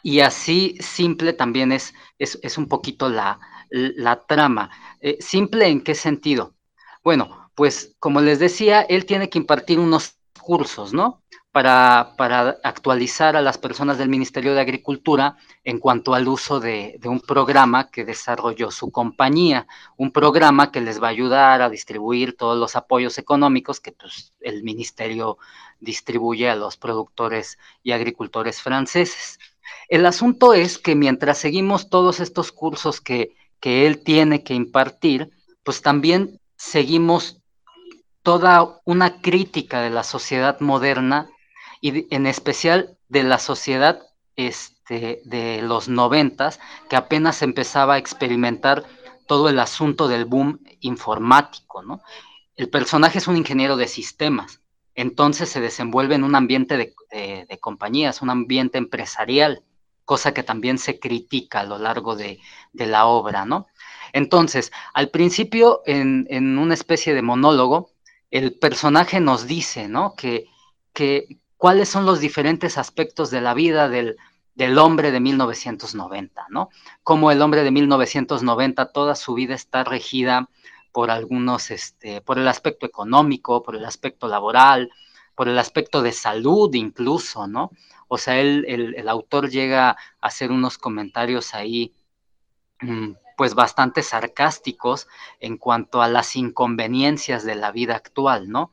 Y así simple también es, es, un poquito la, la trama. Eh, ¿Simple en qué sentido? Bueno, pues como les decía, él tiene que impartir unos cursos, ¿no? Para, para, actualizar a las personas del Ministerio de Agricultura en cuanto al uso de, de, un programa que desarrolló su compañía, un programa que les va a ayudar a distribuir todos los apoyos económicos que pues, el Ministerio distribuye a los productores y agricultores franceses. El asunto es que mientras seguimos todos estos cursos que, que él tiene que impartir, pues también seguimos toda una crítica de la sociedad moderna y en especial de la sociedad este, de los noventas, que apenas empezaba a experimentar todo el asunto del boom informático, ¿no? El personaje es un ingeniero de sistemas, entonces se desenvuelve en un ambiente de, compañías, un ambiente empresarial, cosa que también se critica a lo largo de, la obra, ¿no? Entonces, al principio, en, una especie de monólogo, el personaje nos dice, ¿no? Que, cuáles son los diferentes aspectos de la vida del, del hombre de 1990, ¿no? Como el hombre de 1990 toda su vida está regida por algunos, este, por el aspecto económico, por el aspecto laboral, por el aspecto de salud incluso, ¿no? O sea, el, el autor llega a hacer unos comentarios ahí mm, pues bastante sarcásticos en cuanto a las inconveniencias de la vida actual, ¿no?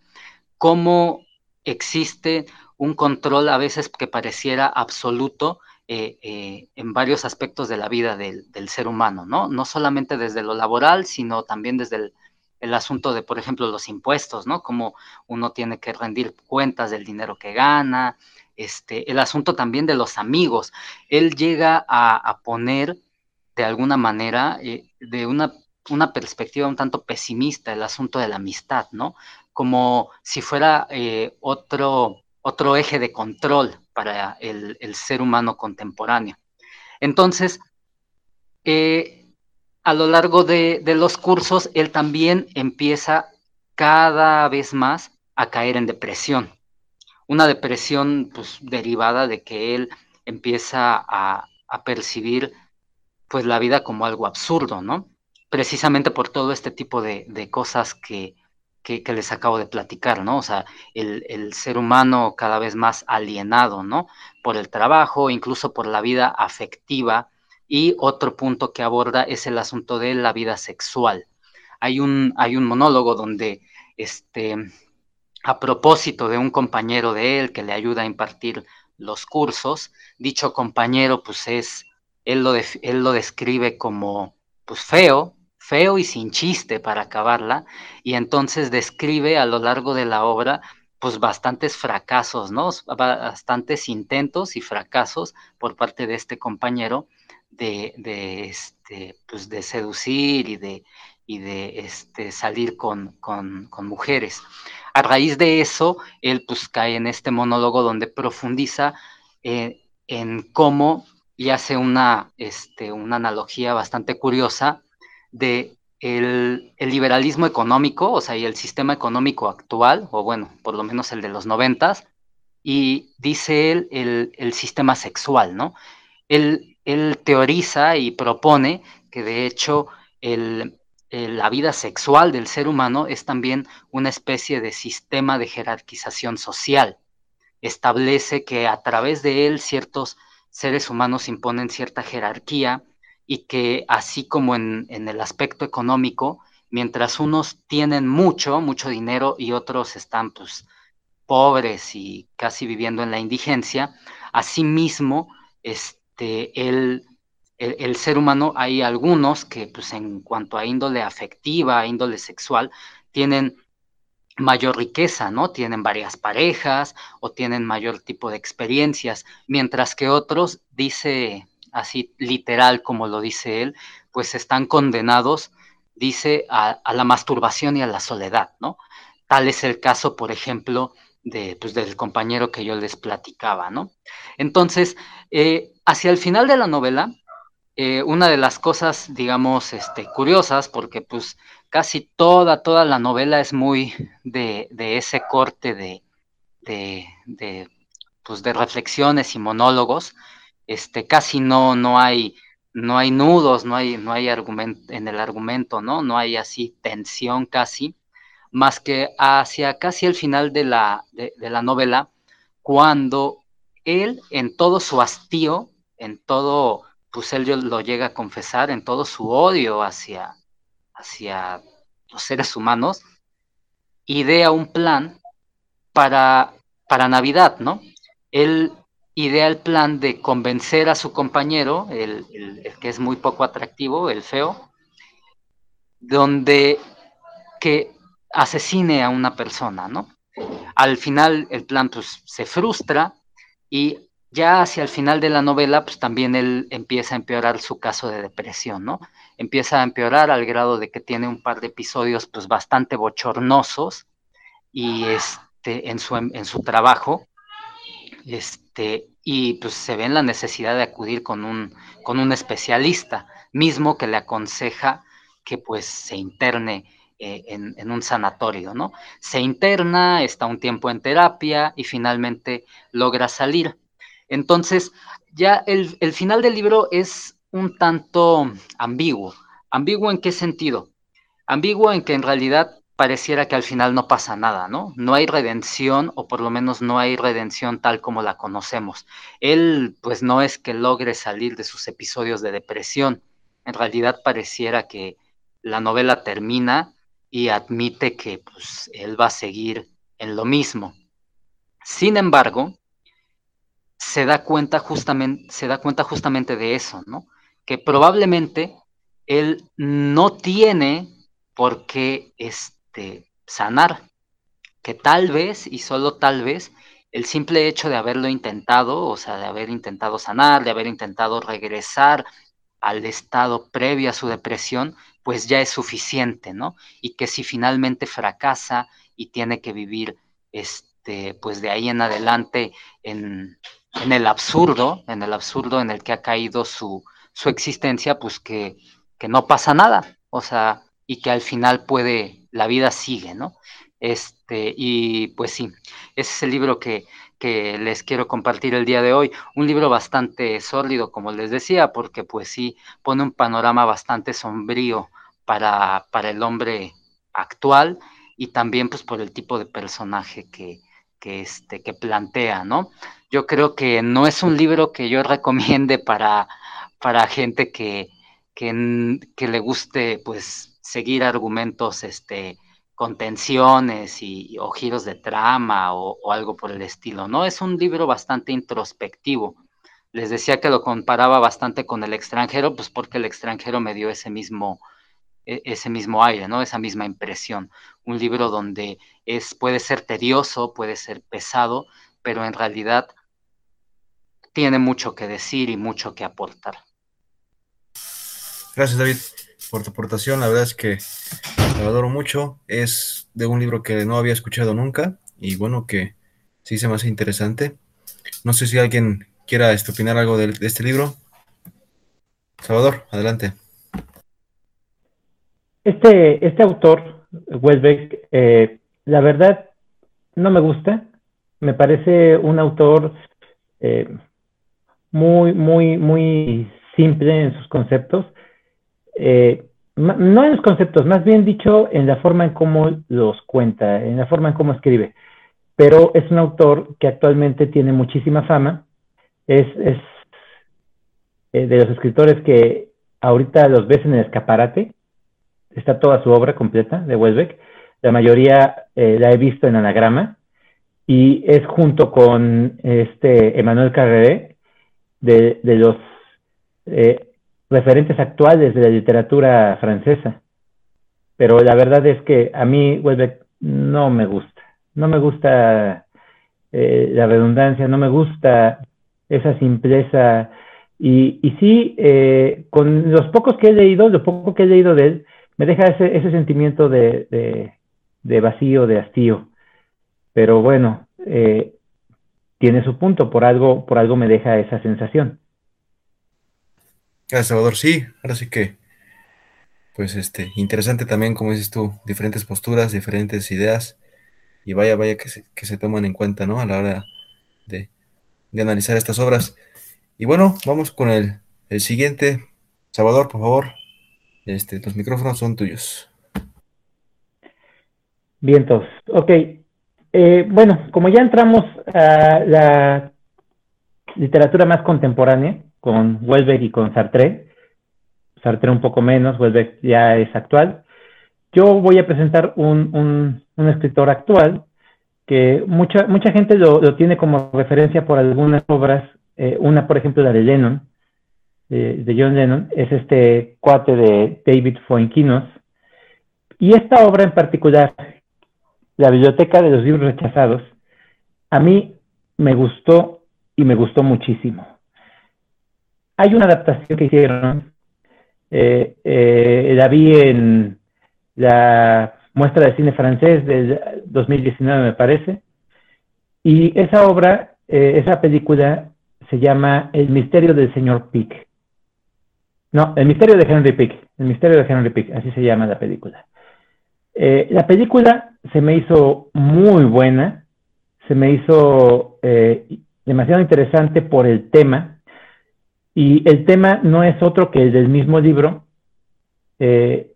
Cómo existe un control a veces que pareciera absoluto eh, eh, en varios aspectos de la vida del, ser humano, ¿no? No solamente desde lo laboral, sino también desde el, asunto de, por ejemplo, los impuestos, ¿no? Cómo uno tiene que rendir cuentas del dinero que gana, este, el asunto también de los amigos. Él llega a poner de alguna manera, eh, de una, una, perspectiva un tanto pesimista el asunto de la amistad, ¿no? Como si fuera otro, otro eje de control para el, ser humano contemporáneo. Entonces, eh, a lo largo de, los cursos, él también empieza cada vez más a caer en depresión. Una depresión pues, derivada de que él empieza a, a percibir pues la vida como algo absurdo, ¿no? Precisamente por todo este tipo de, cosas que, que, les acabo de platicar, ¿no? O sea, el, ser humano cada vez más alienado, ¿no? Por el trabajo, incluso por la vida afectiva. Y otro punto que aborda es el asunto de la vida sexual. Hay un, hay un monólogo donde, este, a propósito de un compañero de él que le ayuda a impartir los cursos, dicho compañero pues es él lo, él lo describe como pues feo, feo y sin chiste para acabarla, y entonces describe a lo largo de la obra pues bastantes fracasos, ¿no? Bastantes intentos y fracasos por parte de este compañero de, de este, pues de seducir y de, y de este, salir con, con, mujeres. A raíz de eso, él pues cae en este monólogo donde profundiza eh, en cómo y hace una, este, una analogía bastante curiosa de el, liberalismo económico, o sea, y el sistema económico actual, o bueno, por lo menos el de los noventas, y dice él el, sistema sexual, ¿no? Él, él, teoriza y propone que de hecho la vida sexual del ser humano es también una especie de sistema de jerarquización social. Establece que a través de él ciertos seres humanos imponen cierta jerarquía y que así como en, el aspecto económico, mientras unos tienen mucho, mucho dinero y otros están pues pobres y casi viviendo en la indigencia, asimismo, este, el, el, ser humano, hay algunos que pues en cuanto a índole afectiva, índole sexual, tienen mayor riqueza, ¿no? Tienen varias parejas o tienen mayor tipo de experiencias, mientras que otros, dice así literal como lo dice él, pues están condenados, dice, a, la masturbación y a la soledad, ¿no? Tal es el caso, por ejemplo, pues, del compañero que yo les platicaba, ¿no? Entonces, eh, hacia el final de la novela, eh, una de las cosas, digamos, este, curiosas, porque pues casi toda, toda la novela es muy de, ese corte de, de, pues de reflexiones y monólogos, este, casi no, no hay, no hay nudos, no hay, no hay argumento en el argumento, ¿no? No hay así tensión casi, más que hacia casi el final de la, de la novela, cuando él, en todo su hastío, en todo pues él lo llega a confesar en todo su odio hacia, hacia los seres humanos, idea un plan para, para Navidad, ¿no? Él idea el plan de convencer a su compañero, el, que es muy poco atractivo, el feo, donde que asesine a una persona, ¿no? Al final el plan pues, se frustra y ya hacia el final de la novela, pues también él empieza a empeorar su caso de depresión, ¿no? Empieza a empeorar al grado de que tiene un par de episodios pues bastante bochornosos y este, en, su, en su trabajo, este, y pues se ve en la necesidad de acudir con un, con un especialista, mismo que le aconseja que pues se interne eh, en, en, un sanatorio, ¿no? Se interna, está un tiempo en terapia y finalmente logra salir. Entonces, ya el, final del libro es un tanto ambiguo. ¿Ambiguo en qué sentido? Ambiguo en que en realidad pareciera que al final no pasa nada, ¿no? No hay redención, o por lo menos no hay redención tal como la conocemos. Él, pues no es que logre salir de sus episodios de depresión. En realidad pareciera que la novela termina y admite que pues, él va a seguir en lo mismo. Sin embargo, se da cuenta justamente, se da cuenta justamente de eso, ¿no? Que probablemente él no tiene por qué este, sanar, que tal vez y solo tal vez el simple hecho de haberlo intentado, o sea, de haber intentado sanar, de haber intentado regresar al estado previo a su depresión, pues ya es suficiente, ¿no? Y que si finalmente fracasa y tiene que vivir, este, pues de ahí en adelante en, en el absurdo, en el absurdo en el que ha caído su, su existencia, pues que, que, no pasa nada, o sea, y que al final puede, la vida sigue, ¿no? Este, y pues sí, ese es el libro que, que les quiero compartir el día de hoy, un libro bastante sólido, como les decía, porque pues sí, pone un panorama bastante sombrío para, para el hombre actual y también pues por el tipo de personaje que, que, este, que plantea, ¿no? Yo creo que no es un libro que yo recomiende para, para gente que, que, le guste, pues, seguir argumentos, este, con tensiones y, o giros de trama o, o, algo por el estilo, ¿no? Es un libro bastante introspectivo. Les decía que lo comparaba bastante con el extranjero, pues porque el extranjero me dio ese mismo, e, ese mismo aire, ¿no? Esa misma impresión. Un libro donde es, puede ser tedioso, puede ser pesado, pero en realidad tiene mucho que decir y mucho que aportar. Gracias, David, por tu aportación. La verdad es que lo adoro mucho. Es de un libro que no había escuchado nunca y bueno, que sí se me hace interesante. No sé si alguien quiera este, opinar algo de este libro. Salvador, adelante. Este, este autor, Welbeck, eh, la verdad no me gusta. Me parece un autor eh, muy, muy, muy simple en sus conceptos. Eh, no en los conceptos, más bien dicho en la forma en cómo los cuenta, en la forma en cómo escribe. Pero es un autor que actualmente tiene muchísima fama. Es, es de los escritores que ahorita los ves en el escaparate está toda su obra completa de Welbeck. La mayoría eh, la he visto en anagrama y es junto con este Emmanuel Carré de, los eh, referentes actuales de la literatura francesa. Pero la verdad es que a mí Welbeck no me gusta. No me gusta eh, la redundancia, no me gusta esa simpleza. Y, y sí, con los pocos que he leído, lo poco que he leído de él, me deja ese, sentimiento de, vacío, de hastío. Pero bueno, eh, tiene su punto, por algo, por algo me deja esa sensación. Gracias, Salvador. Sí, ahora sí que, pues, este, interesante también, como dices tú, diferentes posturas, diferentes ideas, y vaya, vaya que se, que se toman en cuenta, ¿no? A la hora de, de analizar estas obras. Y bueno, vamos con el, el siguiente. Salvador, por favor, este, los micrófonos son tuyos. Vientos. Ok. Eh, bueno, como ya entramos a la literatura más contemporánea, con Welbeck y con Sartre, Sartre un poco menos, Welbeck ya es actual, yo voy a presentar un, un, escritor actual que mucha, mucha gente lo, lo, tiene como referencia por algunas obras, eh, una por ejemplo la de Lennon, de, de John Lennon, es este cuate de David Fuenquinos, y esta obra en particular la biblioteca de los libros rechazados, a mí me gustó y me gustó muchísimo. Hay una adaptación que hicieron, eh, eh, la vi en la muestra de cine francés del 2019 me parece, y esa obra, eh, esa película se llama El misterio del señor Pick. No, El misterio de Henry Pick, El misterio de Henry Pick, así se llama la película. La película se me hizo muy buena, se me hizo demasiado interesante por el tema, y el tema no es otro que el del mismo libro. Eh,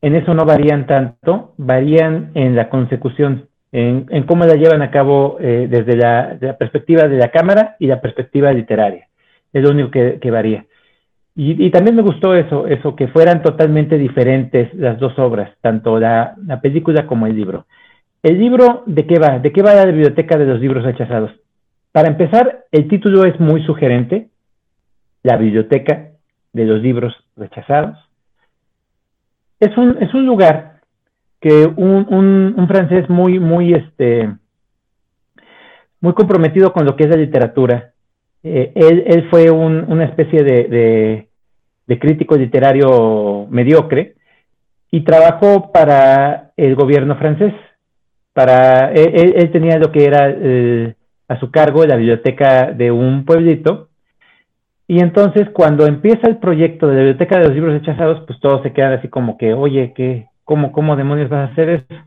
en eso no varían tanto, varían en la consecución, en, cómo la llevan a cabo desde la, perspectiva de la cámara y la perspectiva literaria. Es lo único que varía. Y, también me gustó eso, eso, que fueran totalmente diferentes las dos obras, tanto la, película como el libro. ¿El libro de qué va? ¿De qué va la biblioteca de los libros rechazados? Para empezar, el título es muy sugerente, la biblioteca de los libros rechazados. Es un, es un lugar que un, un, francés muy, muy, este, muy comprometido con lo que es la literatura, eh, él, fue una especie de, crítico literario mediocre y trabajó para el gobierno francés. Para, él, tenía lo que era a su cargo la biblioteca de un pueblito. Y entonces cuando empieza el proyecto de la biblioteca de los libros rechazados, pues todos se quedan así como que, oye, ¿qué, cómo, ¿cómo demonios vas a hacer eso?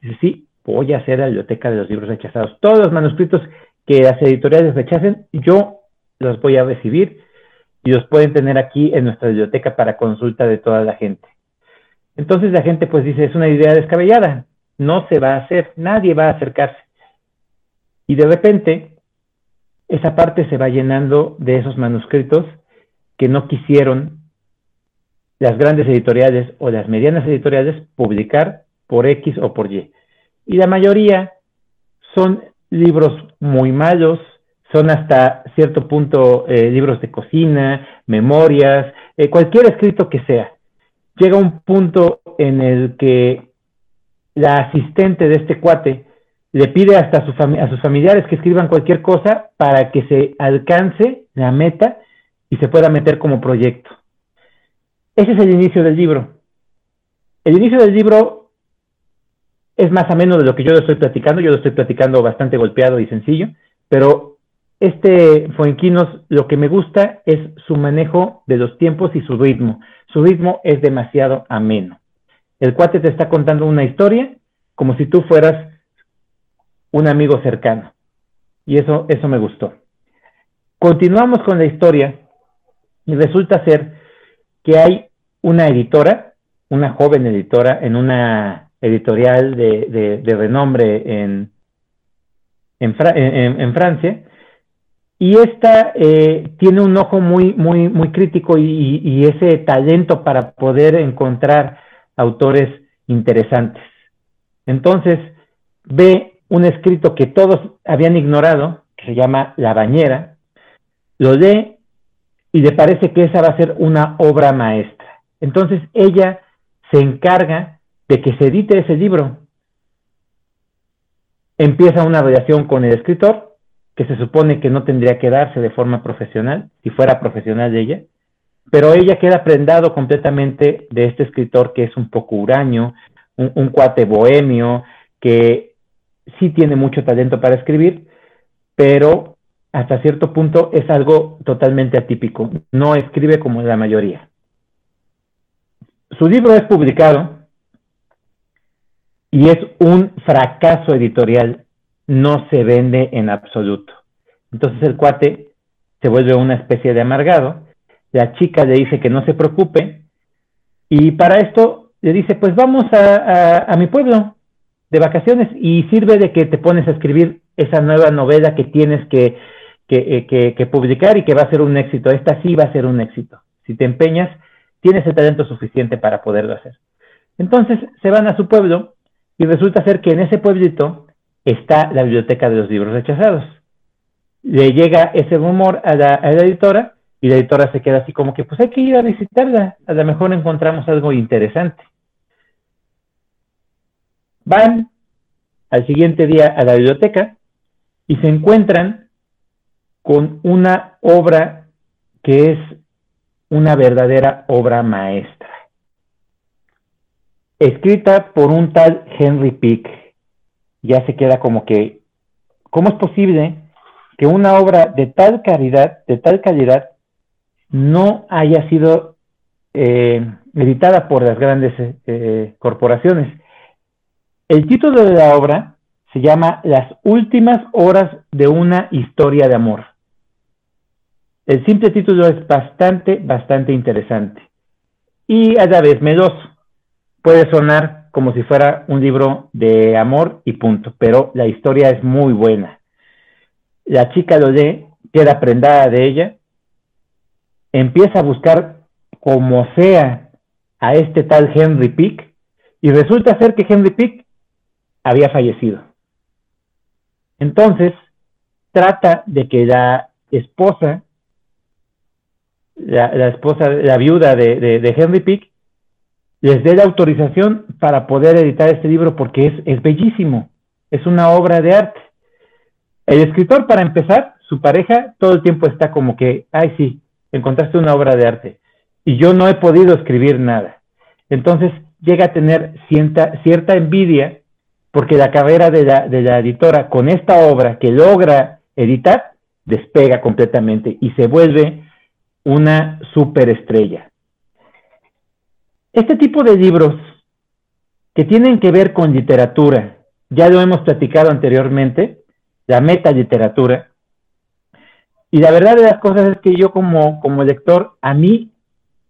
Dice, sí, voy a hacer la biblioteca de los libros rechazados. Todos los manuscritos que las editoriales rechacen, yo los voy a recibir y los pueden tener aquí en nuestra biblioteca para consulta de toda la gente. Entonces la gente pues dice, es una idea descabellada, no se va a hacer, nadie va a acercarse. Y de repente, esa parte se va llenando de esos manuscritos que no quisieron las grandes editoriales o las medianas editoriales publicar por X o por Y. Y la mayoría son libros muy malos, son hasta cierto punto eh, libros de cocina, memorias, eh, cualquier escrito que sea. Llega un punto en el que la asistente de este cuate le pide hasta a, a sus familiares que escriban cualquier cosa para que se alcance la meta y se pueda meter como proyecto. Ese es el inicio del libro. El inicio del libro es más ameno de lo que yo lo estoy platicando, yo lo estoy platicando bastante golpeado y sencillo, pero este Fuenquinos lo que me gusta es su manejo de los tiempos y su ritmo. Su ritmo es demasiado ameno. El cuate te está contando una historia como si tú fueras un amigo cercano. Y eso, eso me gustó. Continuamos con la historia y resulta ser que hay una editora, una joven editora en una editorial de, renombre en, en Francia, y esta eh, tiene un ojo muy, muy, muy crítico y, ese talento para poder encontrar autores interesantes. Entonces, ve un escrito que todos habían ignorado, que se llama La Bañera, lo lee y le parece que esa va a ser una obra maestra. Entonces, ella se encarga de que se edite ese libro. Empieza una relación con el escritor que se supone que no tendría que darse de forma profesional, si fuera profesional de ella, pero ella queda prendado completamente de este escritor que es un poco huraño, un, cuate bohemio, que sí tiene mucho talento para escribir, pero hasta cierto punto es algo totalmente atípico. No escribe como la mayoría. Su libro es publicado y es un fracaso editorial. No se vende en absoluto. Entonces el cuate se vuelve una especie de amargado. La chica le dice que no se preocupe y para esto le dice, pues vamos a, mi pueblo de vacaciones y sirve de que te pones a escribir esa nueva novela que tienes que, que, eh, que, publicar y que va a ser un éxito. Esta sí va a ser un éxito. Si te empeñas, tienes el talento suficiente para poderlo hacer. Entonces se van a su pueblo y resulta ser que en ese pueblito está la biblioteca de los libros rechazados. Le llega ese rumor a la, a la editora y la editora se queda así como que, pues hay que ir a visitarla, a lo mejor encontramos algo interesante. Van al siguiente día a la biblioteca y se encuentran con una obra que es una verdadera obra maestra, escrita por un tal Henry Pick. Ya se queda como que, ¿cómo es posible que una obra de tal calidad, de tal calidad, no haya sido eh, editada por las grandes eh, corporaciones. El título de la obra se llama Las últimas horas de una historia de amor. El simple título es bastante, bastante interesante. Y a la vez meloso. Puede sonar como si fuera un libro de amor y punto, pero la historia es muy buena. La chica lo lee, queda prendada de ella empieza a buscar como sea a este tal Henry Pick y resulta ser que Henry Pick había fallecido. Entonces, trata de que la esposa, la, esposa, la viuda de, de, Henry Pick, les dé la autorización para poder editar este libro porque es, es bellísimo, es una obra de arte. El escritor, para empezar, su pareja, todo el tiempo está como que, ay, sí, encontraste una obra de arte y yo no he podido escribir nada. Entonces llega a tener cierta, cierta envidia porque la carrera de la, de la editora con esta obra que logra editar despega completamente y se vuelve una superestrella. Este tipo de libros que tienen que ver con literatura, ya lo hemos platicado anteriormente, la metaliteratura, y la verdad de las cosas es que yo como, como lector, a mí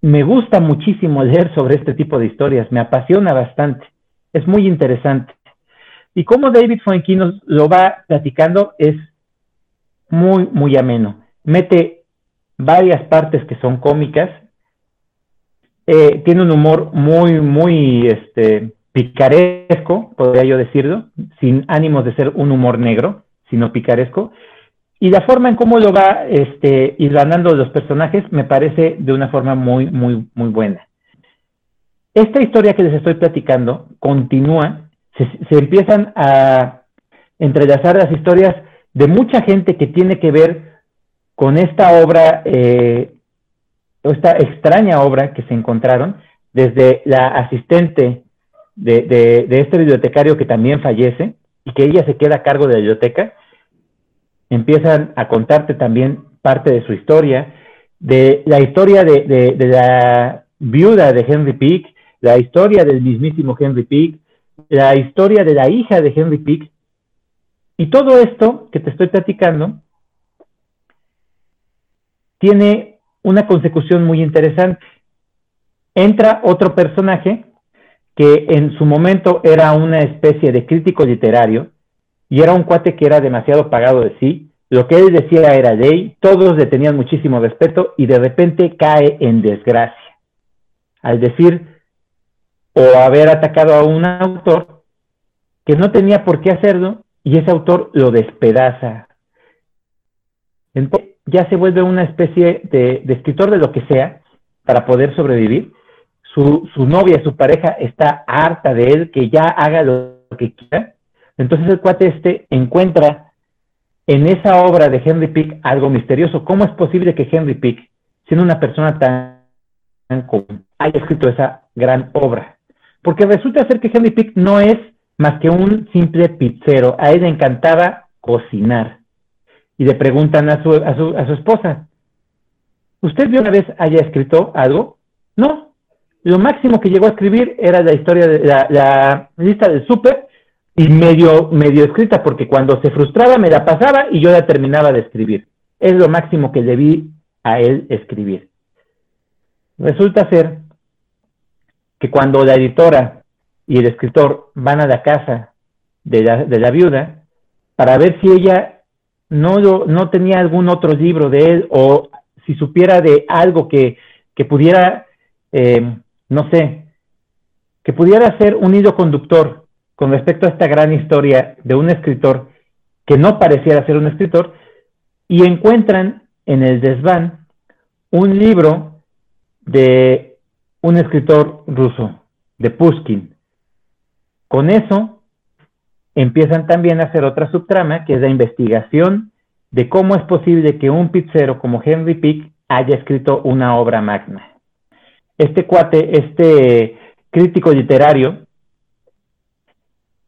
me gusta muchísimo leer sobre este tipo de historias, me apasiona bastante, es muy interesante. Y como David Fuenquinos lo va platicando es muy, muy ameno. Mete varias partes que son cómicas, eh, tiene un humor muy, muy este, picaresco, podría yo decirlo, sin ánimos de ser un humor negro, sino picaresco, y la forma en cómo lo va este, ganando los personajes me parece de una forma muy, muy, muy buena. Esta historia que les estoy platicando continúa, se, empiezan a entrelazar las historias de mucha gente que tiene que ver con esta obra, eh, esta extraña obra que se encontraron, desde la asistente de, este bibliotecario que también fallece y que ella se queda a cargo de la biblioteca, empiezan a contarte también parte de su historia, de la historia de, la viuda de Henry Pick, la historia del mismísimo Henry Pick, la historia de la hija de Henry Pick, y todo esto que te estoy platicando tiene una consecución muy interesante. Entra otro personaje que en su momento era una especie de crítico literario, y era un cuate que era demasiado pagado de sí. Lo que él decía era ley, todos le tenían muchísimo respeto y de repente cae en desgracia. Al decir o haber atacado a un autor que no tenía por qué hacerlo y ese autor lo despedaza. Entonces ya se vuelve una especie de, escritor de lo que sea para poder sobrevivir. Su, su novia, su pareja está harta de él, que ya haga lo que quiera entonces el cuate este encuentra en esa obra de Henry Pick algo misterioso. ¿Cómo es posible que Henry Pick, siendo una persona tan, común, haya escrito esa gran obra? Porque resulta ser que Henry Pick no es más que un simple pizzero. A él le encantaba cocinar. Y le preguntan a su, a su, a su esposa, ¿usted vio una vez haya escrito algo? No. Lo máximo que llegó a escribir era la historia de la, la lista del súper y medio, medio escrita, porque cuando se frustraba me la pasaba y yo la terminaba de escribir. Es lo máximo que debí a él escribir. Resulta ser que cuando la editora y el escritor van a la casa de la, de la viuda para ver si ella no, no tenía algún otro libro de él o si supiera de algo que, que pudiera, eh, no sé, que pudiera ser un hilo conductor con respecto a esta gran historia de un escritor que no pareciera ser un escritor, y encuentran en el desván un libro de un escritor ruso, de Pushkin. Con eso empiezan también a hacer otra subtrama, que es la investigación de cómo es posible que un pizzero como Henry Pick haya escrito una obra magna. Este cuate, este crítico literario,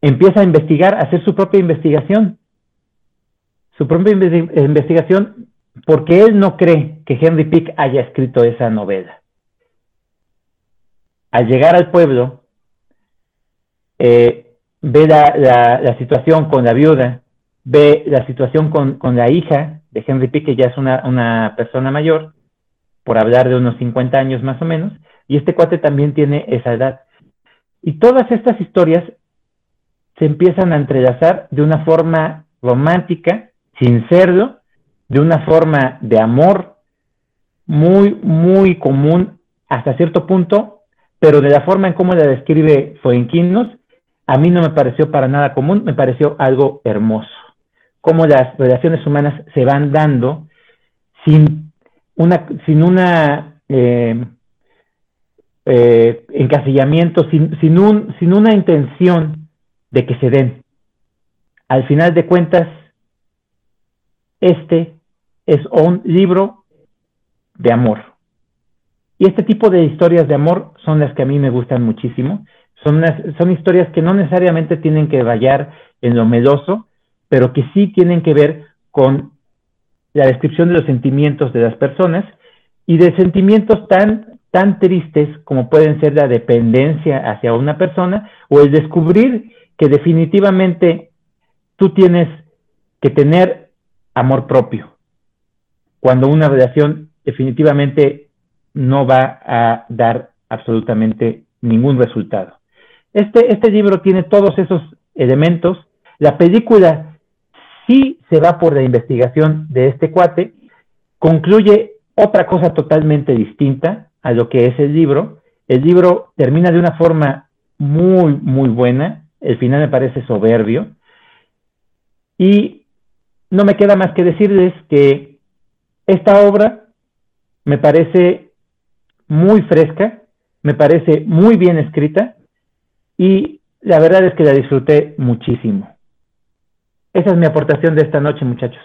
empieza a investigar, a hacer su propia investigación. Su propia investigación porque él no cree que Henry Pick haya escrito esa novela. Al llegar al pueblo, eh, ve la, situación con la viuda, ve la situación con, la hija de Henry Pick, que ya es una, una, persona mayor, por hablar de unos 50 años más o menos, y este cuate también tiene esa edad. Y todas estas historias se empiezan a entrelazar de una forma romántica, sin serlo, de una forma de amor muy, muy común hasta cierto punto, pero de la forma en cómo la describe Fuenquinos a mí no me pareció para nada común, me pareció algo hermoso. Cómo las relaciones humanas se van dando sin una, sin una eh, eh, encasillamiento, sin, sin, un, sin una intención de que se den. Al final de cuentas, este es un libro de amor. Y este tipo de historias de amor son las que a mí me gustan muchísimo. Son, son historias que no necesariamente tienen que rayar en lo medoso, pero que sí tienen que ver con la descripción de los sentimientos de las personas y de sentimientos tan, tan tristes como pueden ser la dependencia hacia una persona o el descubrir que definitivamente tú tienes que tener amor propio, cuando una relación definitivamente no va a dar absolutamente ningún resultado. Este, este libro tiene todos esos elementos. La película sí se va por la investigación de este cuate, concluye otra cosa totalmente distinta a lo que es el libro. El libro termina de una forma muy, muy buena. El final me parece soberbio. Y no me queda más que decirles que esta obra me parece muy fresca, me parece muy bien escrita y la verdad es que la disfruté muchísimo. Esa es mi aportación de esta noche, muchachos.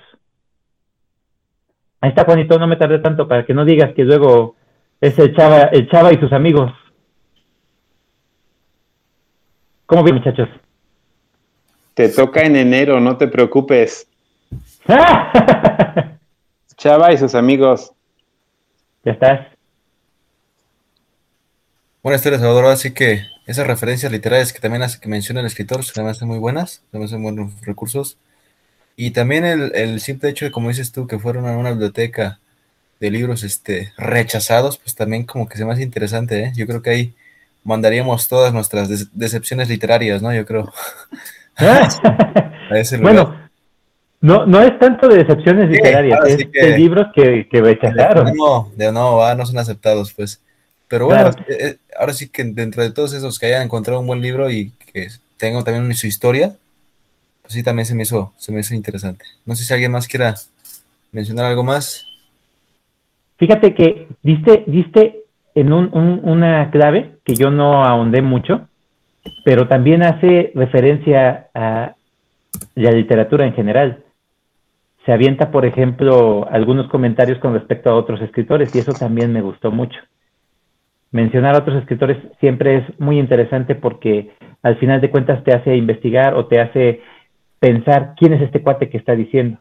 Ahí está, Juanito, no me tardé tanto para que no digas que luego es el Chava, el Chava y sus amigos. ¿Cómo bien, muchachos? Te toca en enero, no te preocupes. [LAUGHS] Chava y sus amigos. Ya estás. Buenas tardes, Salvador. Así que esas referencias literarias que también hace que menciona el escritor se me hacen muy buenas, se me hacen buenos recursos. Y también el, simple hecho de, como dices tú, que fueron a una biblioteca de libros este, rechazados, pues también como que se me hace interesante, ¿eh? Yo creo que ahí mandaríamos todas nuestras decepciones literarias, ¿no? Yo creo. [LAUGHS] Bueno, no, no es tanto de decepciones literarias, es de libros que, que rechazaron. No, de no, no son aceptados, pues. Pero bueno, eh, eh, ahora sí que dentro de todos esos que hayan encontrado un buen libro y que tengan también su historia, pues sí también se me hizo, se me hizo interesante. No sé si alguien más quiera mencionar algo más. Fíjate que diste, diste en un, una clave que yo no ahondé mucho, pero también hace referencia a la literatura en general. Se avienta, por ejemplo, algunos comentarios con respecto a otros escritores y eso también me gustó mucho mencionar a otros escritores siempre es muy interesante porque al final de cuentas te hace investigar o te hace pensar quién es este cuate que está diciendo,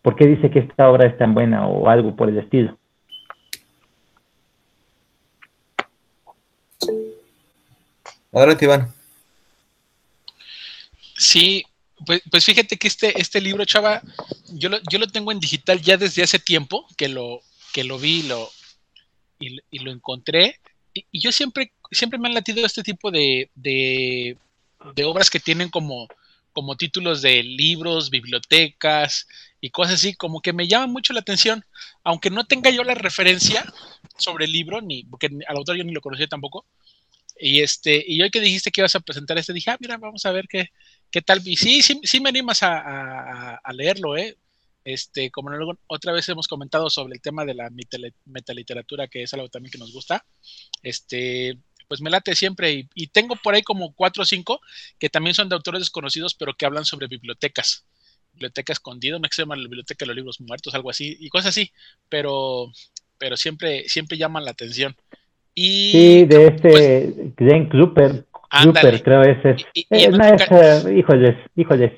por qué dice que esta obra es tan buena o algo por el estilo. Adelante, Iván. Sí, pues, pues, fíjate que este, este libro, chava, yo lo, yo lo tengo en digital ya desde hace tiempo que lo, que lo vi lo, y, lo encontré. Y, yo siempre, siempre me han latido este tipo de, de, obras que tienen como, como títulos de libros, bibliotecas y cosas así, como que me llaman mucho la atención, aunque no tenga yo la referencia sobre el libro, ni porque al autor yo ni lo conocía tampoco. Y este, y hoy que dijiste que ibas a presentar este, dije, ah, mira, vamos a ver qué, qué tal. Y sí, sí, sí me animas a, a leerlo, ¿eh? Este, como otra vez hemos comentado sobre el tema de la metaliteratura, que es algo también que nos gusta, este, pues me late siempre y, tengo por ahí como cuatro o cinco que también son de autores desconocidos, pero que hablan sobre bibliotecas. Biblioteca escondida, no se llama la biblioteca de los libros muertos, algo así, y cosas así, pero, pero siempre, siempre llaman la atención. Y, sí, de este pues, Glenn Kluper, creo ese es. Y, eh, eh, híjoles, híjoles,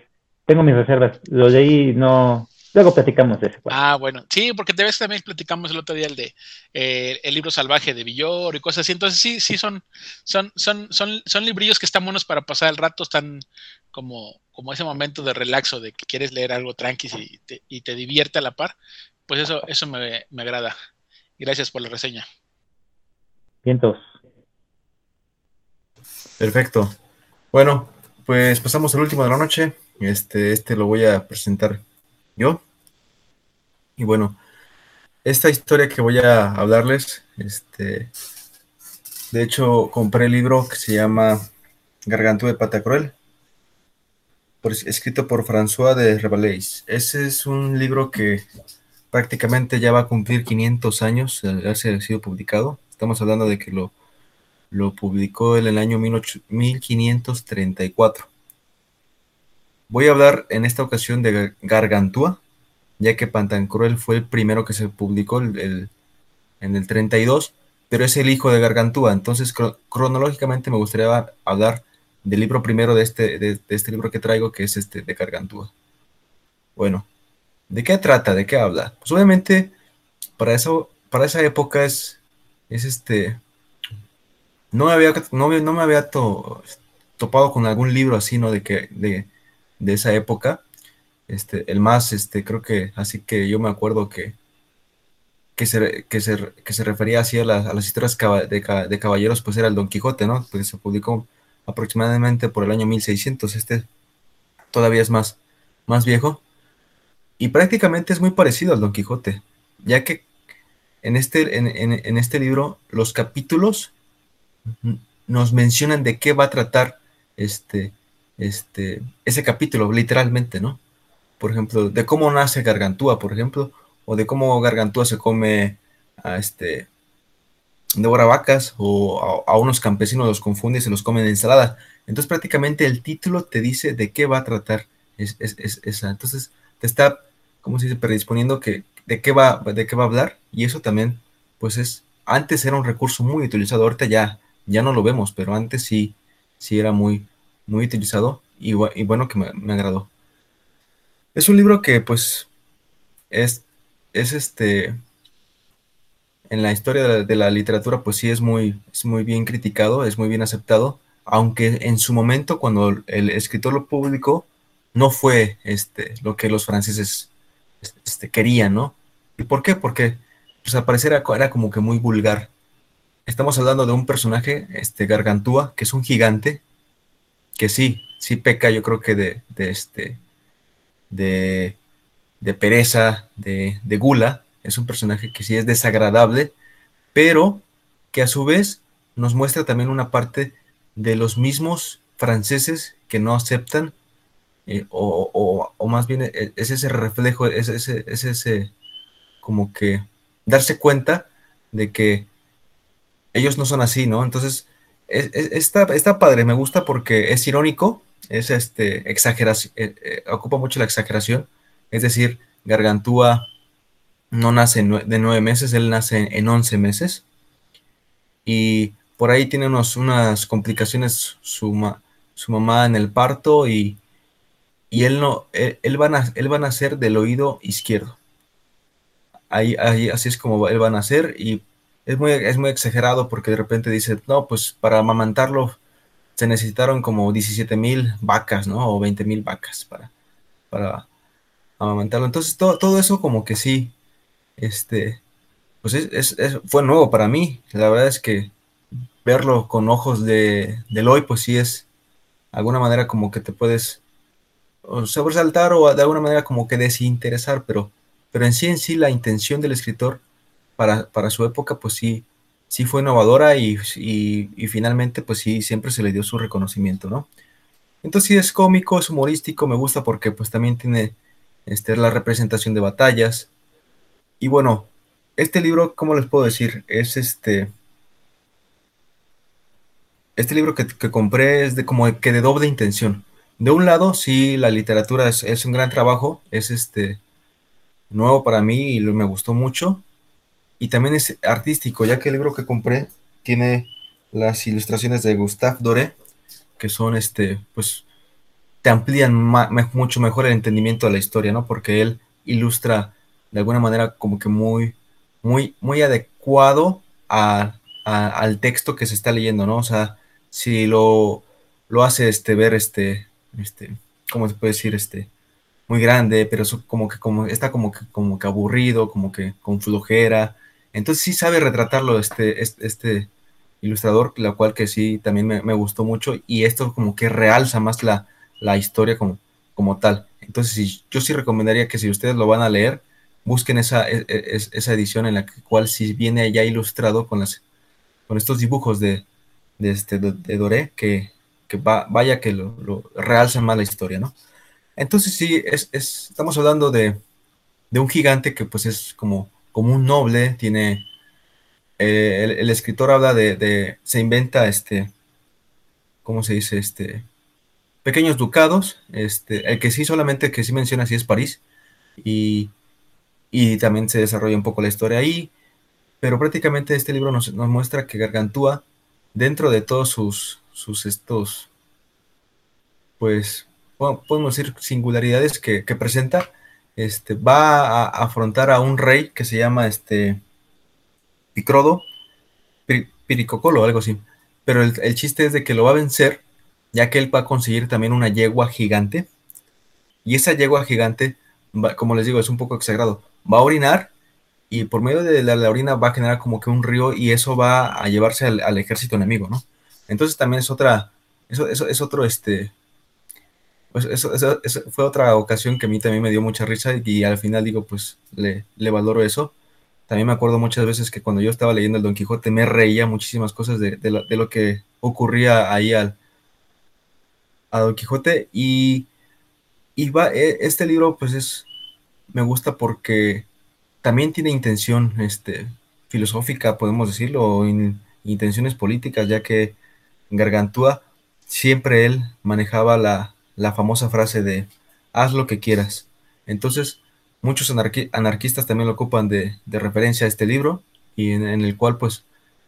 tengo mis reservas, lo leí, no, Luego platicamos de ese. Ah, bueno, sí, porque de vez también platicamos el otro día el de eh, el libro salvaje de Villor y cosas así. Entonces sí, sí son, son, son, son, son librillos que están buenos para pasar el rato, están como, como ese momento de relaxo, de que quieres leer algo tranqui y te, y te divierte a la par. Pues eso, eso me, me agrada. Gracias por la reseña. Vientos. Perfecto. Bueno, pues pasamos al último de la noche. Este, este lo voy a presentar yo. Y bueno, esta historia que voy a hablarles, este, de hecho compré el libro que se llama Gargantúa de Pata Cruel, escrito por François de Revalais. Ese es un libro que prácticamente ya va a cumplir 500 años de haber sido publicado. Estamos hablando de que lo, lo publicó en el año 1534. Voy a hablar en esta ocasión de Gargantúa, ya que Pantancruel fue el primero que se publicó en el 32, pero es el hijo de Gargantúa. Entonces, cronológicamente me gustaría hablar del libro primero de este, de, este libro que traigo, que es este de Gargantúa. Bueno, ¿de qué trata? ¿De qué habla? Pues obviamente, para eso, para esa época es, es este. No me había, no, me había topado con algún libro así, ¿no? De que, de, de esa época. Este, el más, este, creo que, así que yo me acuerdo que, que se, que se, que se refería así a, las historias de, caballeros, pues era el Don Quijote, ¿no? Pues se publicó aproximadamente por el año 1600, este todavía es más, más viejo, y prácticamente es muy parecido al Don Quijote, ya que en este, en, en este libro los capítulos nos mencionan de qué va a tratar este, este, ese capítulo, literalmente, ¿no? Por ejemplo, de cómo nace Gargantúa, por ejemplo, o de cómo Gargantúa se come a este devora vacas o a, unos campesinos los confunde y se los come en ensalada. Entonces prácticamente el título te dice de qué va a tratar es, esa. Entonces te está, como se dice, predisponiendo que de qué va, de qué va a hablar y eso también, pues es, antes era un recurso muy utilizado, ahorita ya, ya no lo vemos, pero antes sí, sí era muy, muy utilizado y, bueno que me, agradó. Es un libro que pues es, es este, en la historia de la, literatura pues sí es muy, es muy bien criticado, es muy bien aceptado, aunque en su momento cuando el escritor lo publicó no fue este, lo que los franceses este, querían, ¿no? ¿Y por qué? Porque pues al parecer era, como que muy vulgar. Estamos hablando de un personaje, este Gargantúa, que es un gigante, que sí, sí peca, yo creo que de, este, de, pereza, de, gula. Es un personaje que sí es desagradable, pero que a su vez nos muestra también una parte de los mismos franceses que no aceptan, eh, o, más bien eh, es ese reflejo, es ese, es ese, como que darse cuenta de que ellos no son así, ¿no? Entonces, está, padre, me gusta porque es irónico, es este, exageración, eh, eh, ocupa mucho la exageración, es decir, Gargantúa no nace de nueve meses, él nace en once meses, y por ahí tiene unos, unas complicaciones su, su mamá en el parto y, y él no, él, él, va a, él va a nacer del oído izquierdo. Ahí, ahí, así es como él va a nacer y es muy, es muy exagerado porque de repente dice, no, pues para amamantarlo se necesitaron como 17 mil vacas, ¿no? O 20 mil vacas para, para amamantarlo. Entonces todo, todo eso como que sí, este, pues es, es, fue nuevo para mí. La verdad es que verlo con ojos de, del hoy, pues sí es, de alguna manera como que te puedes sobresaltar o de alguna manera como que desinteresar, pero, pero en sí en sí la intención del escritor para, para su época, pues sí, sí fue innovadora y, finalmente, pues sí, siempre se le dio su reconocimiento, ¿no? Entonces sí es cómico, es humorístico, me gusta porque pues también tiene este, la representación de batallas. Y bueno, este libro, ¿cómo les puedo decir? Es este... Este libro que, que compré es de como que de doble intención. De un lado, sí, la literatura es, es un gran trabajo, es este nuevo para mí y me gustó mucho y también es artístico, ya que el libro que compré tiene las ilustraciones de Gustave Doré, que son, este, pues, te amplían mucho mejor el entendimiento de la historia, ¿no? Porque él ilustra de alguna manera como que muy, muy, muy adecuado al texto que se está leyendo, ¿no? O sea, si lo, lo hace este, ver, este, este, ¿cómo se puede decir? Este, muy grande, pero como que como, está como que, como que aburrido, como que con flojera, entonces sí sabe retratarlo este, este, ilustrador, la cual que sí también me, gustó mucho y esto como que realza más la, historia como, como tal. Entonces yo sí recomendaría que si ustedes lo van a leer, busquen esa, e, e, esa edición en la cual sí viene ya ilustrado con, las, con estos dibujos de, de, este, de Doré, que, que vaya que lo, realzan más la historia, ¿no? Entonces sí, es, estamos hablando de, de un gigante que pues es como como un noble, tiene, eh, el, escritor habla de, se inventa, este, ¿cómo se dice? Este, pequeños ducados, este, el que sí solamente que sí menciona sí es París, y, también se desarrolla un poco la historia ahí, pero prácticamente este libro nos, muestra que Gargantúa, dentro de todos sus, sus estos, pues, podemos decir singularidades que, que presenta, este, va a afrontar a un rey que se llama este, Picrodo, Piricocolo, algo así. Pero el, chiste es de que lo va a vencer, ya que él va a conseguir también una yegua gigante. Y esa yegua gigante, como les digo, es un poco exagerado. Va a orinar y por medio de la, orina va a generar como que un río y eso va a llevarse al, ejército enemigo, ¿no? Entonces también es otra, eso, eso es otro, este, pues eso, fue otra ocasión que a mí también me dio mucha risa y al final digo, pues le, valoro eso. También me acuerdo muchas veces que cuando yo estaba leyendo el Don Quijote me reía muchísimas cosas de, lo, que ocurría ahí al, a Don Quijote y, y va, e, este libro pues es, me gusta porque también tiene intención este, filosófica, podemos decirlo, o intenciones políticas, ya que Gargantúa siempre él manejaba la, la famosa frase de haz lo que quieras. Entonces, muchos anarquistas también lo ocupan de, referencia a este libro y en, el cual pues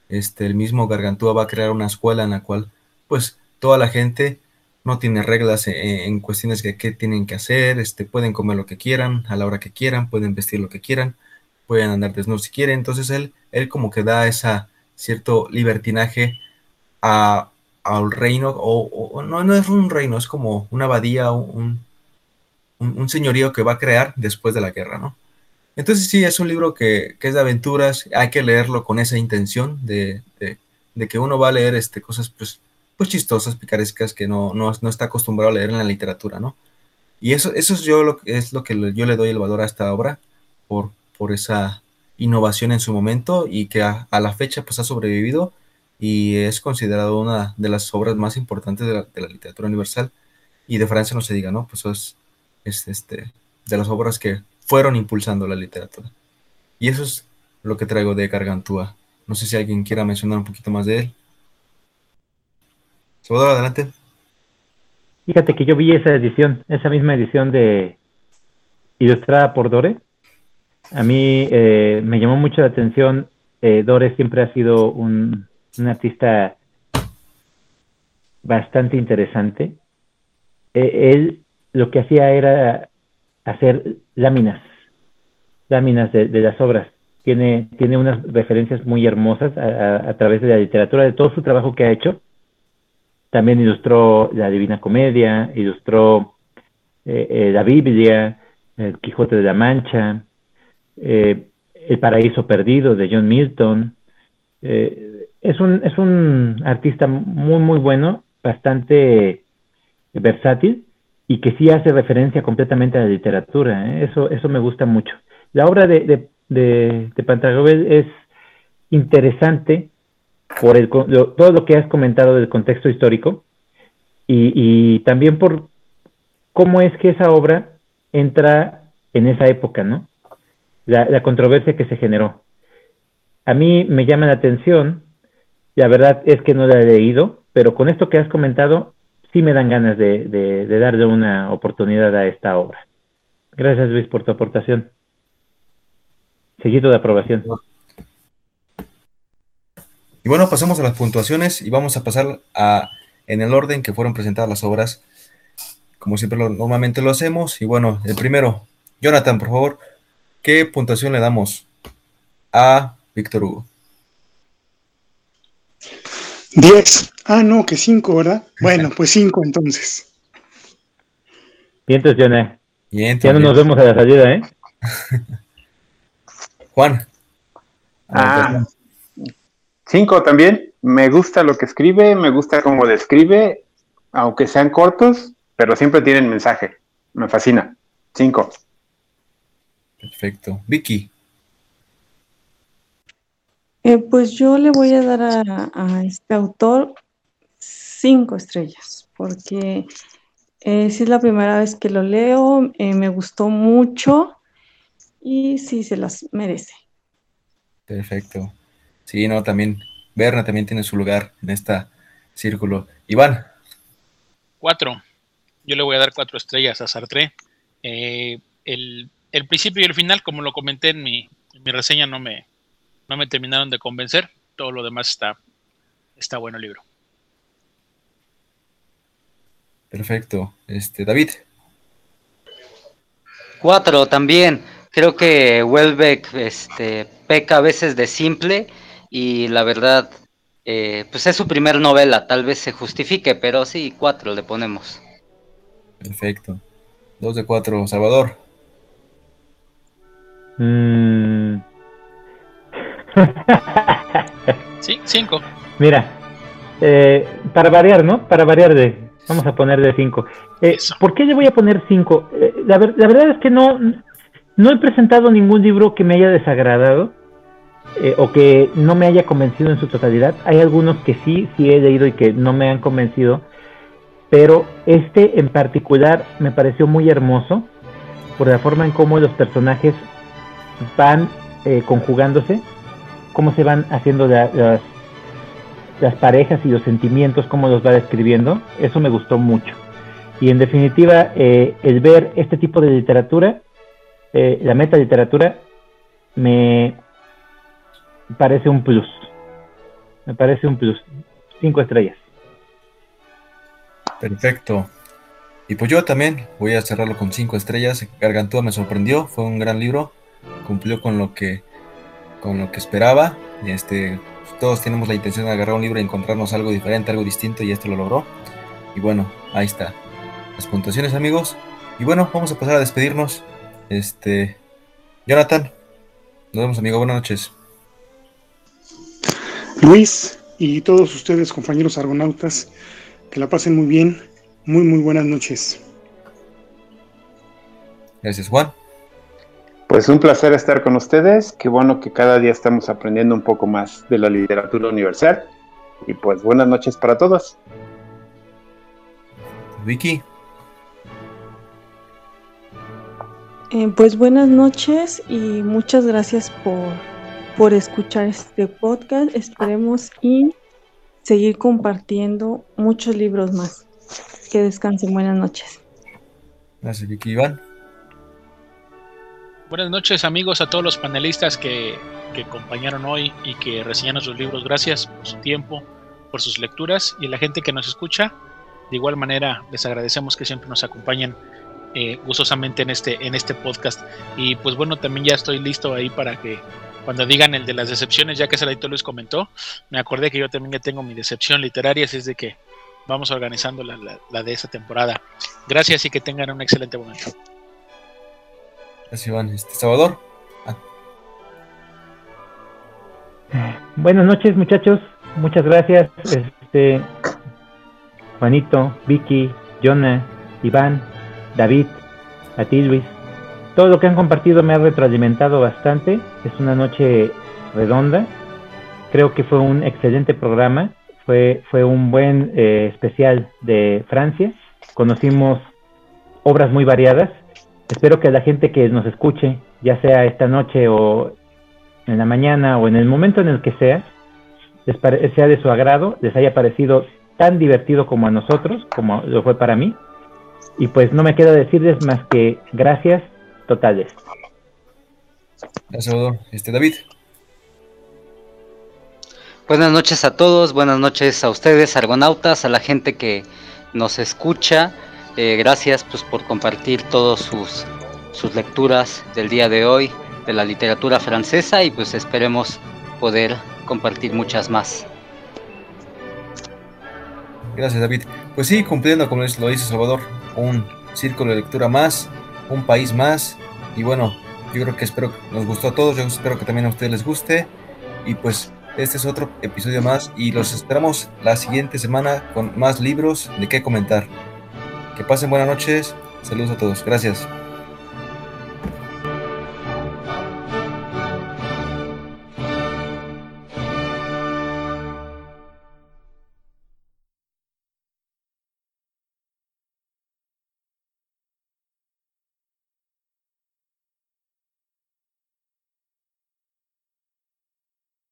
este, el mismo Gargantúa va a crear una escuela en la cual pues toda la gente no tiene reglas en, cuestiones de qué tienen que hacer, este, pueden comer lo que quieran, a la hora que quieran, pueden vestir lo que quieran, pueden andar desnudos si quieren. Entonces él, él como que da esa cierto libertinaje a, al reino, o, no, no es un reino, es como una abadía, un, un, señorío que va a crear después de la guerra, ¿no? Entonces sí, es un libro que, es de aventuras, hay que leerlo con esa intención de, que uno va a leer este, cosas pues, pues chistosas, picarescas, que no, no, está acostumbrado a leer en la literatura, ¿no? Y eso, eso es, yo lo, es lo que yo le doy el valor a esta obra, por, por esa innovación en su momento y que a, a la fecha pues ha sobrevivido y es considerado una de las obras más importantes de la, literatura universal y de Francia no se diga, ¿no? Pues es, es, este, de las obras que fueron impulsando la literatura. Y eso es lo que traigo de Gargantúa. No sé si alguien quiera mencionar un poquito más de él. Salvador, adelante. Fíjate que yo vi esa edición, esa misma edición de ilustrada por Dore. A mí eh, me llamó mucho la atención. Eh, Dore siempre ha sido un, un artista bastante interesante. E, él lo que hacía era hacer láminas, láminas de, las obras. Tiene, tiene unas referencias muy hermosas a, través de la literatura, de todo su trabajo que ha hecho. También ilustró la Divina Comedia, ilustró eh, eh, la Biblia, el Quijote de la Mancha, eh, El Paraíso Perdido de John Milton. Es, un, es un artista muy, muy bueno, bastante versátil y que sí hace referencia completamente a la literatura. Eso, eso me gusta mucho. La obra de, de, de, es interesante por el, todo lo que has comentado del contexto histórico y, y también por cómo es que esa obra entra en esa época, ¿no? La, controversia que se generó. A mí me llama la atención, la verdad es que no la he leído, pero con esto que has comentado, sí me dan ganas de, darle una oportunidad a esta obra. Gracias Luis por tu aportación. Seguido de aprobación. Y bueno, pasamos a las puntuaciones y vamos a pasar a, en el orden que fueron presentadas las obras como siempre normalmente lo hacemos. Y bueno, el primero, Jonathan, por favor, ¿qué puntuación le damos a Víctor Hugo? 10. Ah, no, que 5, ¿verdad? [LAUGHS] Bueno, pues 5 entonces. Bien, entonces, Ya no nos vemos a la salida, ¿eh? [LAUGHS] Juan. Ah, 5 también. Me gusta lo que escribe, me gusta cómo describe, aunque sean cortos, pero siempre tienen mensaje. Me fascina. Cinco. Perfecto. Vicky. Eh, pues yo le voy a dar a, este autor cinco estrellas, porque eh, si es la primera vez que lo leo, eh, me gustó mucho y sí se las merece. Perfecto. Sí, no, también Berna también tiene su lugar en este círculo. Iván. Cuatro yo le voy a dar cuatro estrellas a Sartre. Eh, el, principio y el final, como lo comenté en mi, reseña, no me, no me terminaron de convencer. Todo lo demás está, está bueno el libro. Perfecto. Este, David. Cuatro también. Creo que Welbeck este, peca a veces de simple y la verdad, eh, pues es su primer novela, tal vez se justifique, pero sí, cuatro le ponemos. Perfecto. Dos de cuatro, Salvador. Mm. [LAUGHS] sí, cinco. Mira, eh, para variar, ¿no? Para variar de, vamos a poner de cinco. Eh, ¿Por qué le voy a poner cinco? Eh, la, la, verdad es que no, no he presentado ningún libro que me haya desagradado o que no me haya convencido en su totalidad. Hay algunos que sí, sí he leído y que no me han convencido pero este en particular me pareció muy hermoso por la forma en cómo los personajes van eh, conjugándose, cómo se van haciendo las, parejas y los sentimientos, cómo los va describiendo, eso me gustó mucho. Y en definitiva, eh, el ver este tipo de literatura, eh, la meta literatura, me parece un plus. Me parece un plus. Cinco estrellas. Perfecto. Y pues yo también voy a cerrarlo con cinco estrellas. Gargantúa me sorprendió, fue un gran libro, cumplió con lo que con lo que esperaba. Este, todos tenemos la intención de agarrar un libro y encontrarnos algo diferente, algo distinto, y esto lo logró. Y bueno, ahí está. Las puntuaciones, amigos. Y bueno, vamos a pasar a despedirnos. Este, Jonathan, nos vemos, amigo. Buenas noches. Luis y todos ustedes, compañeros argonautas, que la pasen muy bien. Muy, muy buenas noches. Gracias, Juan. Pues un placer estar con ustedes. Qué bueno que cada día estamos aprendiendo un poco más de la literatura universal. Y pues buenas noches para todos. Vicky. Eh, pues buenas noches y muchas gracias por, por escuchar este podcast. Esperemos y seguir compartiendo muchos libros más. Que descansen, buenas noches. Gracias, Vicky Iván. Buenas noches, amigos, a todos los panelistas que, que acompañaron hoy y que reseñaron sus libros. Gracias por su tiempo, por sus lecturas y la gente que nos escucha. De igual manera, les agradecemos que siempre nos acompañen eh, gustosamente en este, en este podcast. Y pues bueno, también ya estoy listo ahí para que cuando digan el de las decepciones, ya que Saladito Luis comentó, me acordé que yo también ya tengo mi decepción literaria, así es de que vamos organizando la, la, de esta temporada. Gracias y que tengan un excelente momento. Gracias, Iván. Este, Salvador. Ah. Buenas noches, muchachos. Muchas gracias. Este, Juanito, Vicky, Jonah, Iván, David, a ti, Luis. Todo lo que han compartido me ha retroalimentado bastante. Es una noche redonda. Creo que fue un excelente programa. Fue, fue un buen eh, especial de Francia. Conocimos obras muy variadas. Espero que la gente que nos escuche, ya sea esta noche o en la mañana o en el momento en el que sea, les sea de su agrado, les haya parecido tan divertido como a nosotros, como lo fue para mí. Y pues no me queda decirles más que gracias totales. Gracias, Este, David. Buenas noches a todos, buenas noches a ustedes, argonautas, a la gente que nos escucha. Eh, gracias pues, por compartir todas sus, sus lecturas del día de hoy de la literatura francesa y pues esperemos poder compartir muchas más. Gracias David. Pues sí, cumpliendo como lo dice Salvador, un círculo de lectura más, un país más y bueno, yo creo que espero que nos gustó a todos, yo espero que también a ustedes les guste y pues este es otro episodio más y los esperamos la siguiente semana con más libros de qué comentar. Que pasen buenas noches, saludos a todos, gracias.